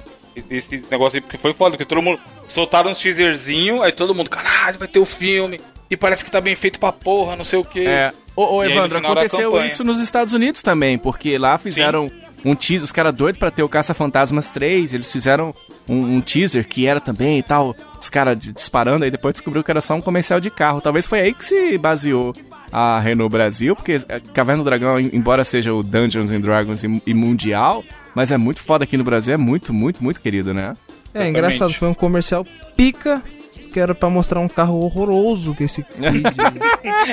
Esse negócio aí, porque foi foda, porque todo mundo soltaram uns teaserzinho, aí todo mundo, caralho, vai ter o filme, e parece que tá bem feito pra porra, não sei o quê. É. Ô, ô aí, Evandro, da aconteceu isso nos Estados Unidos também, porque lá fizeram um teaser, os caras doidos pra ter o Caça-Fantasmas 3, eles fizeram um, um teaser que era também e tal, os caras disparando, aí depois descobriu que era só um comercial de carro. Talvez foi aí que se baseou a Renault Brasil, porque a Caverna do Dragão, em- embora seja o Dungeons and Dragons e, e mundial, mas é muito foda aqui no Brasil, é muito, muito, muito querido, né? É engraçado, foi um comercial pica que era pra mostrar um carro horroroso que esse.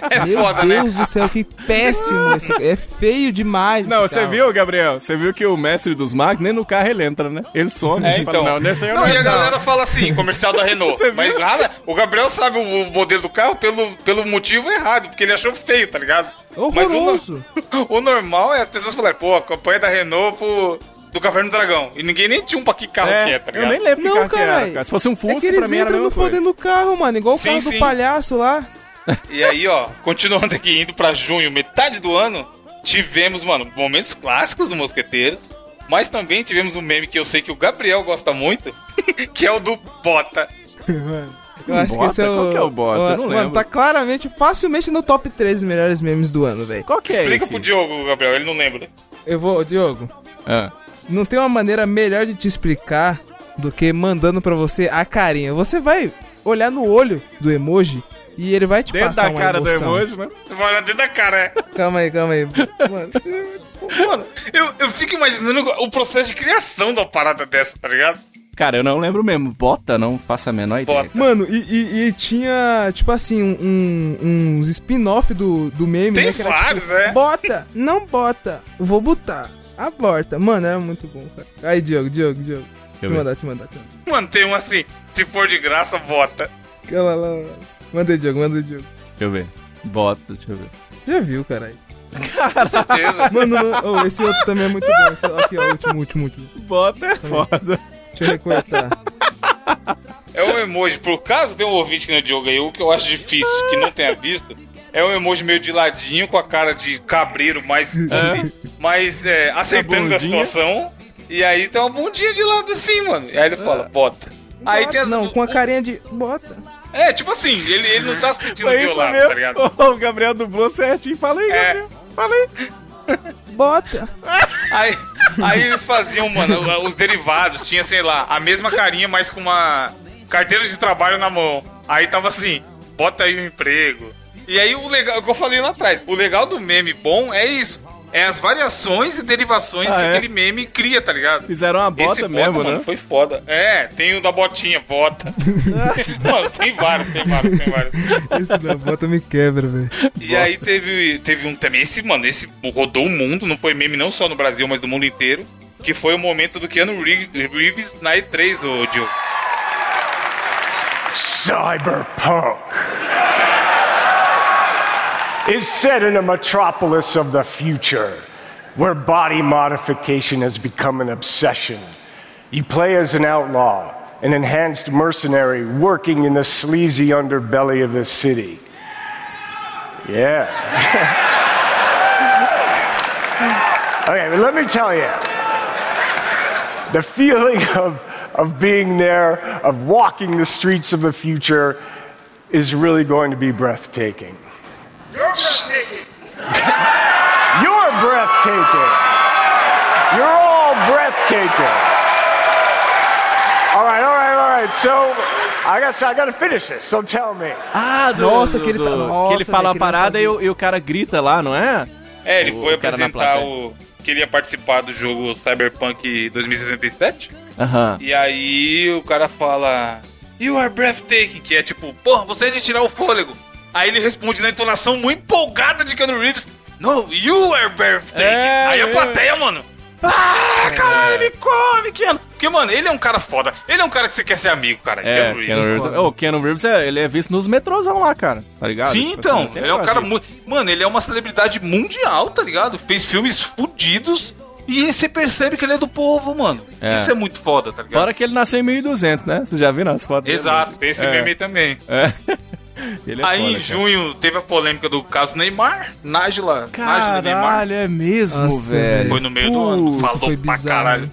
É Meu foda, né? Deus do céu, que péssimo esse É feio demais Não, esse você viu, Gabriel? Você viu que o mestre dos magos, nem no carro ele entra, né? Ele some. É, ele fala, então. não, nesse aí eu Não, não e a entro, não." galera fala assim, comercial da Renault. Mas nada, o Gabriel sabe o, o modelo do carro pelo, pelo motivo errado, porque ele achou feio, tá ligado? Horroroso. Mas o, o normal é as pessoas falarem, pô, a campanha da Renault pro, do Caverna do Dragão. E ninguém nem tinha um pra que carro É, que é, tá eu ligado? nem lembro que Não, carro que era, caralho. cara. Se fosse um Fusca, É que pra eles entram no fodendo carro, mano, igual o Sim, carro sim. do palhaço lá. E aí, ó, continuando aqui, indo pra junho, metade do ano, tivemos, mano, momentos clássicos do Mosqueteiros, mas também tivemos um meme que eu sei que o Gabriel gosta muito, que é o do Bota. Eu acho que Bota? esse é o. Qual que é o Bota? Eu não Mano, lembro. tá claramente, facilmente no top 3 melhores memes do ano, velho. Qual que é Explica esse? pro Diogo, Gabriel, ele não lembra. Eu vou, Diogo, Ah. Não tem uma maneira melhor de te explicar do que mandando pra você a carinha. Você vai olhar no olho do emoji e ele vai te Dentro passar da uma cara do emoção. emoji, né? Você vai olhar dentro da cara, é. Calma aí, calma aí. Mano, Mano, eu, eu fico imaginando o processo de criação da parada dessa, tá ligado? Cara, eu não lembro mesmo. Bota, não faço a menor ideia. Bota. Mano, e, e- e tinha, tipo assim, um- um- uns spin-off do, do meme, Tem né? Que era, vários, tipo, é. Bota, não bota, vou botar. Aborta. Mano, era muito bom, cara. Aí, Diogo, Diogo, Diogo. Te eu ver. mandar, te mandar, te mandar. Mano, tem um assim, se for de graça, bota. Calma lá, lá. Manda aí, Diogo, manda aí, Diogo. Deixa eu ver. Bota, deixa eu ver. Já viu, caralho. Com certeza. Mano, mano oh, esse outro também é muito bom. Esse, aqui, ó, último, último, último. Bota é foda. Deixa eu recortar. É um emoji, por caso tem um ouvinte que no Diogo aí, o que eu acho difícil, que não tenha visto, é um emoji meio de ladinho, com a cara de cabreiro, mais, assim, mais é, aceitando a bundinha. situação. E aí tem uma bundinha de lado assim, mano. E aí ele fala, bota. Aí tem as, Não, com a carinha de. Bota. É, tipo assim, ele, ele não tá se sentindo violado, tá ligado? O Gabriel dublou certinho. Fala aí, É. Gabriel. Fala aí. Bota. Aí, aí eles faziam, mano, os derivados, tinha, sei lá, a mesma carinha, mas com uma carteira de trabalho na mão. Aí tava assim, bota aí o emprego. E aí o legal, o que eu falei lá atrás, o legal do meme bom é isso. É as variações e derivações Ah, que é? aquele meme cria, tá ligado? Fizeram uma bota Esse mesmo, mano, né? foi foda. É, tem o da botinha, bota. mano, tem vários, tem vários, tem vários. Esse da bota me quebra, velho. E aí teve, teve um também, esse, mano, esse rodou o mundo, não foi meme não só no Brasil, mas do mundo inteiro, que foi o momento do Keanu Re- Reeves na E3, ô Diogo. Cyberpunk is set in a metropolis of the future where body modification has become an obsession. You play as an outlaw, an enhanced mercenary working in the sleazy underbelly of the city. Yeah. okay, but let me tell you the feeling of, of being there, of walking the streets of the future, is really going to be breathtaking. You're breathtaking. You're breathtaking. You're all breathtaking. All right, all right, all right. So I guess I got to finish this. So tell me. Ah, do, Nossa, do- que ele tá- do- nossa, que ele fala velho, a parada e, o, e o cara grita lá, não é? É, ele O foi apresentar o. que ele ia participar do jogo Cyberpunk 2077. Aham. E aí o cara fala. You are breathtaking, que é tipo, porra, você é de tirar o fôlego. Aí ele responde na entonação muito empolgada de Keanu Reeves. No, you are breathtaking. É, aí a é. plateia, mano. Ah, caralho, me come, Keanu. Porque, mano, ele é um cara foda. Ele é um cara que você quer ser amigo, cara. É, Keanu Keanu Reeves. Foda. O Keanu Reeves, é, ele é visto nos metrôzão lá, cara. Tá ligado? Sim, Tipo então. assim, tem ele é um cara muito. Mano, ele é uma celebridade mundial, tá ligado? Fez filmes fudidos. E você percebe que ele é do povo, mano. É. Isso é muito foda, tá ligado? Fora que ele nasceu em 1200, né? Você já viu nas fotos? dele? Exato, tem esse É. meme também. É. Ele é aí foda, em cara. junho teve a polêmica do caso Neymar, Nájila, Nájila Neymar. Caralho, é mesmo, Nossa, velho. Foi no meio do ano, falou pra bizarro, caralho.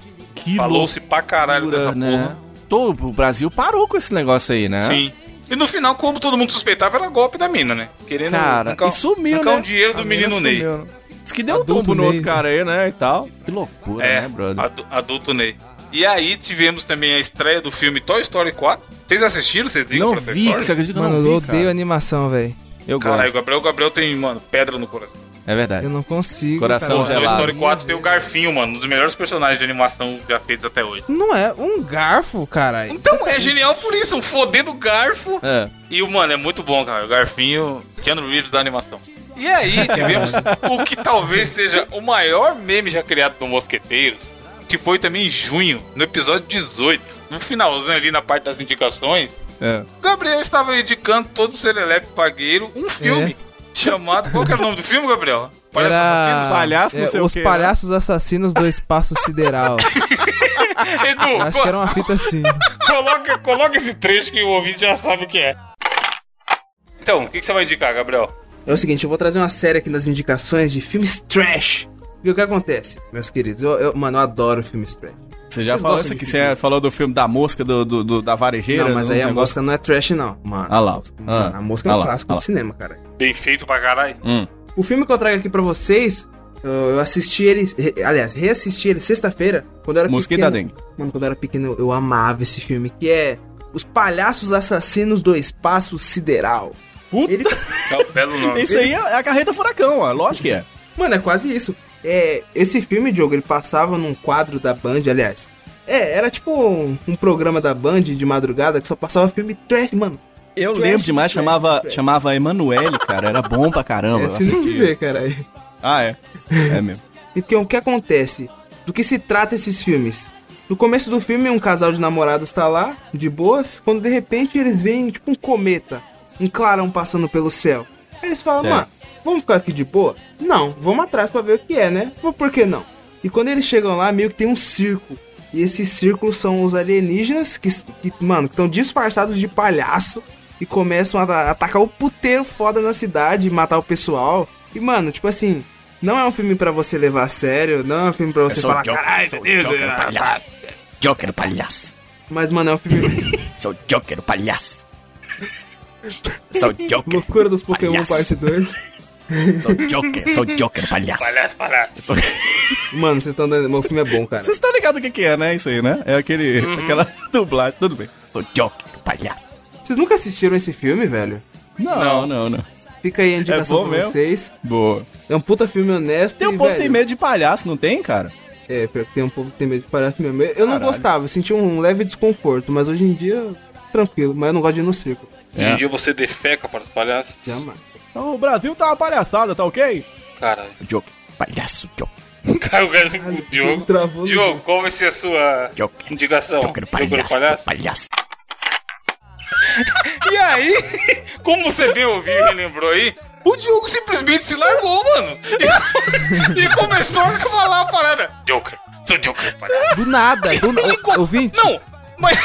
Falou-se pra caralho dessa né? porra. Todo o Brasil parou com esse negócio aí, né? Sim. E no final, como todo mundo suspeitava, era golpe da mina, né? Querendo Cara, arrancar, e sumiu, arrancar né? um dinheiro do A menino Ney. sumiu, né? Diz que deu um Adulto tombo no Ney, outro cara aí, né? E tal. Que loucura, É, né, brother? adu- adulto Ney. E aí tivemos também a estreia do filme Toy Story 4. Vocês assistiram? Vocês ligam Não pra Toy vi, Story? você acredita que eu Mano, não eu vi, odeio cara? animação, velho. Eu Caralho, o gosto. Gabriel, o Gabriel tem, mano, pedra no coração. É verdade. Eu não consigo. Coração cara. Toy gelado. Story 4 tem o Garfinho, mano, um dos melhores personagens de animação já feitos até hoje. Não é um garfo, caralho. Então é genial por isso, um fodendo garfo. É. E o mano é muito bom, cara. O Garfinho, Keanu Reeves da animação. E aí tivemos o que talvez seja o maior meme já criado do Mosqueteiros, que foi também em junho, no episódio 18. No finalzinho ali na parte das indicações, É. o Gabriel estava indicando todo serelepe pagueiro um filme chamado. Qual que era o nome do filme, Gabriel? Palhaços Era Assassinos? Palhaço, não é, sei o Os né? Palhaços Assassinos do Espaço Sideral. Edu, Eu acho que era uma fita assim. coloca, coloca esse trecho que o ouvinte já sabe o que é. Então, o que, que você vai indicar, Gabriel? É o seguinte, eu vou trazer uma série aqui nas indicações de filmes trash. E o que acontece, meus queridos? Eu, eu- mano, eu adoro filmes trash. Você já Vocês falou isso aqui? Você filme? falou do filme da mosca, do, do- do- da varejeira? Não, mas aí um a negócio- mosca não é trash, não. Mano, Ah lá. Mano, Ah, a mosca é ah um lá, clássico ah do cinema, cara. Bem feito pra caralho. Hum. O filme que eu trago aqui pra vocês, eu assisti ele, aliás, reassisti ele sexta-feira, quando eu era Mosquito pequeno. dengue. Mano, quando eu era pequeno, eu, eu amava esse filme, que é Os Palhaços Assassinos do Espaço Sideral. Puta. Ele- É um belo nome. Isso aí é a carreta furacão, ó. Lógico que é. Mano, é quase isso. É, esse filme, Diogo, ele passava num quadro da Band, aliás. É, era tipo um, um programa da Band de madrugada que só passava filme trash, mano. Eu Trash, lembro demais, trash, chamava, trash. chamava Emanuele, cara. Era bom pra caramba. É, você não vê, cara. Ah, é. É mesmo. Então, o que acontece? Do que se trata esses filmes? No começo do filme, um casal de namorados tá lá, de boas, quando de repente eles veem, tipo, um cometa, um clarão passando pelo céu. Aí eles falam, É. mano, vamos ficar aqui de boa? Não, vamos atrás pra ver o que é, né? Mas por que não? E quando eles chegam lá, meio que tem um circo. E esses círculos são os alienígenas que, que mano, estão disfarçados de palhaço e começam a atacar o puteiro foda na cidade e matar o pessoal. E, mano, tipo assim, não é um filme pra você levar a sério, não é um filme pra você falar, Joker, caralho, sou Deus, Joker, palhaço. Joker palhaço. Mas, mano, é um filme. Sou Joker palhaço. Sou Joker. Loucura dos Pokémon palhaço. parte 2. Sou Joker, sou Joker palhaço. Palhaço, palhaço. Sou- Mano, vocês estão dando. Meu filme é bom, cara. Vocês estão ligados o que, que é, né? Isso aí, né? É aquele, Uhum. aquela dublagem. Tudo bem. Sou Joker palhaço. Vocês nunca assistiram esse filme, velho? Não, não, não. Fica aí a indicação É pra mesmo? vocês. Boa. É um puta filme honesto. Tem um e, povo que velho, tem medo de palhaço, não tem, cara? É, pior que tem um povo que tem medo de palhaço mesmo. Eu não Caralho. gostava, eu sentia um leve desconforto, mas hoje em dia, tranquilo. Mas eu não gosto de ir no circo. Hoje em dia você defeca para os palhaços. Jamais. O Brasil tá uma palhaçada, tá ok? Caralho. Joker palhaço, Joker. Cara, o cara o Diogo. Travou Diogo, qual vai ser a sua Joker. indicação? Joker Joker palhaço, palhaço? palhaço. E aí, como você bem ouviu e relembrou aí, o Diogo simplesmente se largou, mano. E, e começou a falar a parada. Joker, sou Joker palhaço. Do nada, do na- ouvinte. Não, mas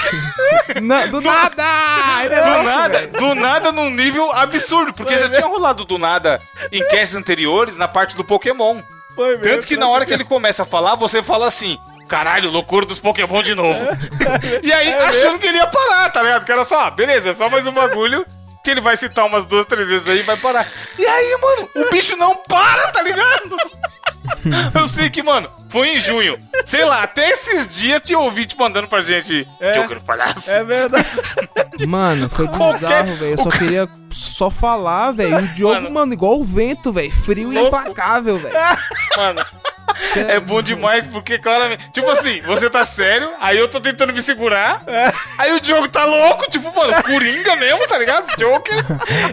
Na- do nada! Ele é do nada, velho. do nada num nível absurdo, porque já tinha rolado do nada em casts anteriores na parte do Pokémon. Foi mesmo, Tanto que na hora que ele começa a falar, você fala assim. Caralho, loucura dos Pokémon de novo. E aí, achando que ele ia parar, tá ligado? Que era só, ah, beleza, é só mais um bagulho que ele vai citar umas duas, três vezes aí e vai parar. E aí, mano, o bicho não para, tá ligado? Eu sei que, mano, foi em junho. Sei lá, até esses dias tinha ouvinte mandando pra gente. Joker palhaço. É verdade. Mano, foi bizarro, velho. Eu só queria só falar, velho. O Diogo, mano, igual o vento, velho. Frio e implacável, velho. Mano, é bom demais porque claramente. Tipo assim, você tá sério, aí eu tô tentando me segurar, aí o Diogo tá louco, tipo, mano, coringa mesmo, tá ligado? Joker.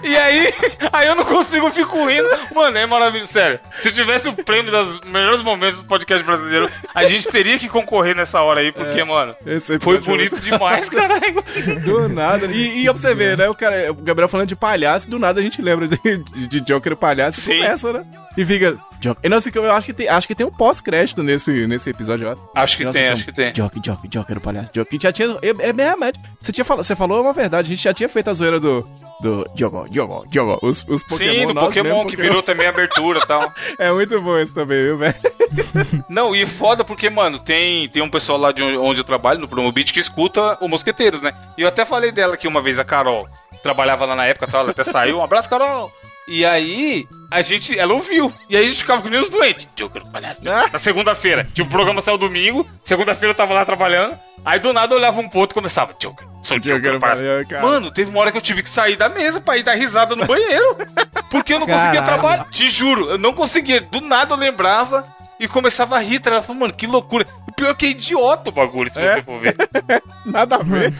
E aí, aí eu não consigo, eu fico rindo. Mano, é maravilhoso, sério. Se tivesse o prêmio dos melhores momentos do podcast brasileiro, a gente teria que concorrer nessa hora aí, porque, mano, Esse foi bonito demais, caralho. Do nada. E, e pra você ver, né? O, cara, o Gabriel falando de palhaço, do nada a gente lembra de, de Joker palhaço e Sim. começa, né? E fica. E não que, eu acho que tem, acho que tem um pós-crédito nesse, nesse episódio, acho. Acho que Nossa, tem, como- acho que tem. Joker, Joker, Joker, o palhaço. Joker. Já tinha. É, é bem remédio. Você, tinha falado, você falou uma verdade, a gente já tinha feito a zoeira do. Do. Jogo, Jogo, Jogo. Os, os Pokémon. Sim, do Pokémon mesmo, que virou também a abertura e tal. É muito bom esse também, viu, velho? Não, e foda porque, mano, tem, tem um pessoal lá de onde- eu trabalho, no Promobit, que escuta o Mosqueteiros, né? E eu até falei dela aqui uma vez, a Carol. Trabalhava lá na época, tal, ela até saiu. Um abraço, Carol! E aí, a gente, ela ouviu. E aí a gente ficava com nem os doentes. Joker, palhaço. Na segunda-feira. Tipo, o programa saiu domingo. Segunda-feira eu tava lá trabalhando. Aí do nada eu olhava um pro outro e começava. Joker, sou Joker, Joker, palhaço. cara. Mano, teve uma hora que eu tive que sair da mesa pra ir dar risada no banheiro. Porque eu não conseguia Caralho. trabalhar. Te juro, eu não conseguia. Do nada eu lembrava e começava a rir. tá? Ela falou, mano, que loucura. O pior é que é idiota o bagulho, se É? você for ver. Nada a ver.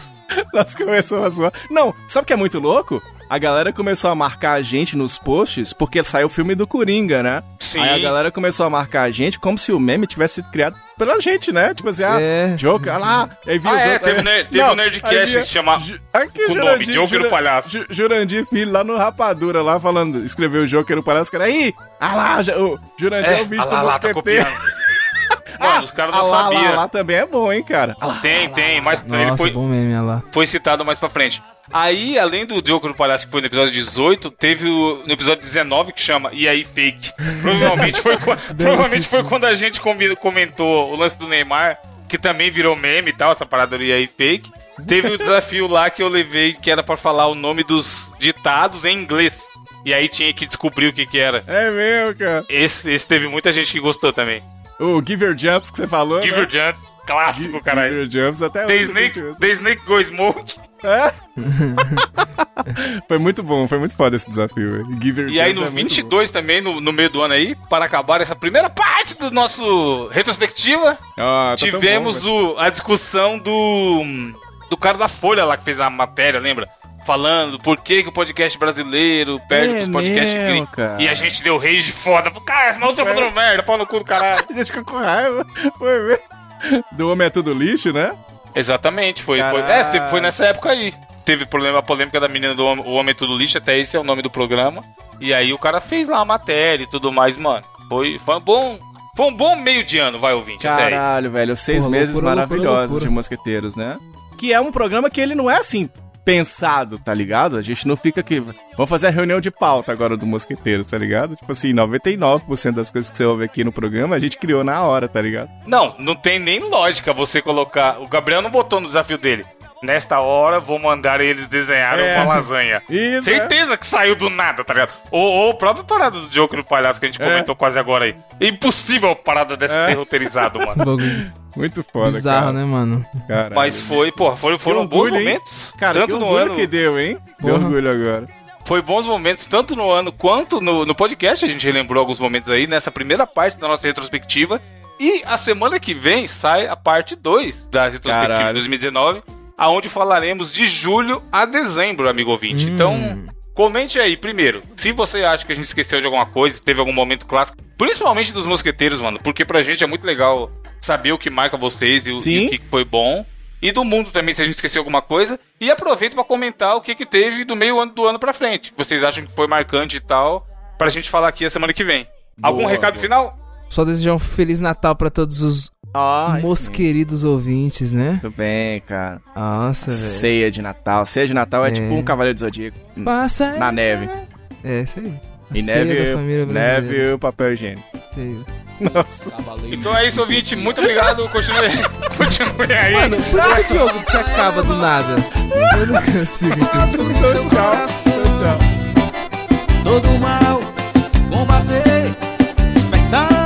Nós começamos a zoar. Não, sabe o que é muito louco? A galera começou a marcar a gente nos posts porque saiu o filme do Coringa, né? Sim. Aí a galera começou a marcar a gente como se o meme tivesse sido criado pela gente, né? Tipo assim, ah, É. Joker, olha lá. Aí vi Ah, os é, outros- teve, aí- ner- teve Não, um Nerdcast que chama Ju- Aqui, com o nome, Jurandir, Joker o Jura- Palhaço. Ju- Jurandir Filho, lá no Rapadura, lá falando, escreveu o Joker o Palhaço, cara, aí, ah lá, o Jurandir é, É, o bicho ah do lá, lá, tá mosqueteiro. Mano, os caras não ah, lá, sabiam. Lá, lá também é bom, hein, cara. Ah lá. Tem, tem, mas ele Nossa, foi, bom meme, lá. foi citado mais pra frente. Aí, além do Joker do Palhaço, que foi no episódio 18, teve o, no episódio 19 que chama E aí Fake. Provavelmente foi, provavelmente foi quando a gente comentou o lance do Neymar, que também virou meme e tal, essa parada do E aí Fake. Teve o desafio lá que eu levei, que era pra falar o nome dos ditados em inglês. E aí tinha que descobrir o que que era. É mesmo, cara. Esse, esse teve muita gente que gostou também. O Give Your Jumps que você falou, Give né? Your Jump, clássico, caralho. Give Your Jumps até The hoje eu Snake. The Snake Go Smoke. É? foi muito bom, foi muito foda esse desafio. velho. Give Your E aí no é muito 22 também, no, no meio do ano aí, para acabar essa primeira parte do nosso retrospectiva. Ah, tá tivemos bom, o, a discussão do do cara da Folha lá que fez a matéria, lembra? falando por que, que o podcast brasileiro perde É pros podcasts gringos. E a gente deu rage foda. Cara, esse maluco tá fazendo merda, pau no cu do caralho. A gente ficou com raiva. Foi mesmo. Do homem é tudo lixo, né? Exatamente, foi, foi, é, foi nessa época aí. Teve problema, a polêmica da menina do Homem, o Homem é Tudo Lixo, até esse é o nome do programa. E aí o cara fez lá a matéria e tudo mais, mano. Foi, foi um bom. Foi um bom meio de ano, vai ouvinte, até aí. Caralho, velho. Seis Porra, meses loucura, maravilhosos loucura, loucura. de Mosqueteiros, né? Que é um programa que ele não é assim pensado, tá ligado? A gente não fica aqui. Vamos fazer a reunião de pauta agora do Mosqueteiros, tá ligado? Tipo assim, 99% das coisas que você ouve aqui no programa a gente criou na hora, tá ligado? Não, não tem nem lógica você colocar. O Gabriel não botou no desafio dele. Nesta hora, vou mandar eles desenharem É. uma lasanha. Isso, Certeza que saiu do nada, tá ligado? Ou, ou a própria parada do Joker no Palhaço que a gente É. comentou quase agora aí. Impossível a parada dessa É. ser roteirizado, mano. Muito foda, bizarro, cara. né, mano? Caralho. Mas foi, porra, foram, foram bons orgulho, hein? momentos. Cara, tanto que no orgulho ano. que deu, hein? Deu Porra. orgulho agora. Foi bons momentos, tanto no ano quanto no, no podcast. A gente relembrou alguns momentos aí nessa primeira parte da nossa retrospectiva. E a semana que vem sai a parte 2 da retrospectiva Caralho. de 2019, aonde falaremos de julho a dezembro, amigo ouvinte. Hum. Então, comente aí, primeiro, se você acha que a gente esqueceu de alguma coisa, teve algum momento clássico, principalmente dos mosqueteiros, mano, porque pra gente é muito legal saber o que marca vocês e o, Sim. e o que foi bom. E do mundo também, se a gente esqueceu alguma coisa. E aproveita pra comentar o que, que teve do meio ano do ano pra frente. Vocês acham que foi marcante e tal, pra gente falar aqui a semana que vem. Algum Boa, recado boa. final? Só desejar um Feliz Natal pra todos os Ai, meus queridos ouvintes, né? Muito bem, cara. Nossa, velho. Ceia de Natal. Ceia de Natal é, É. tipo um cavaleiro do zodíaco. Passa Na neve. É, isso aí. A E neve, da família brasileira. neve e o papel higiênico. É isso. Nossa. Então é isso, ouvinte. Muito obrigado. Continue, continue aí. Mano, por que o jogo se acaba do nada? Eu não consigo entender. seu coração. Todo mal combater, despertar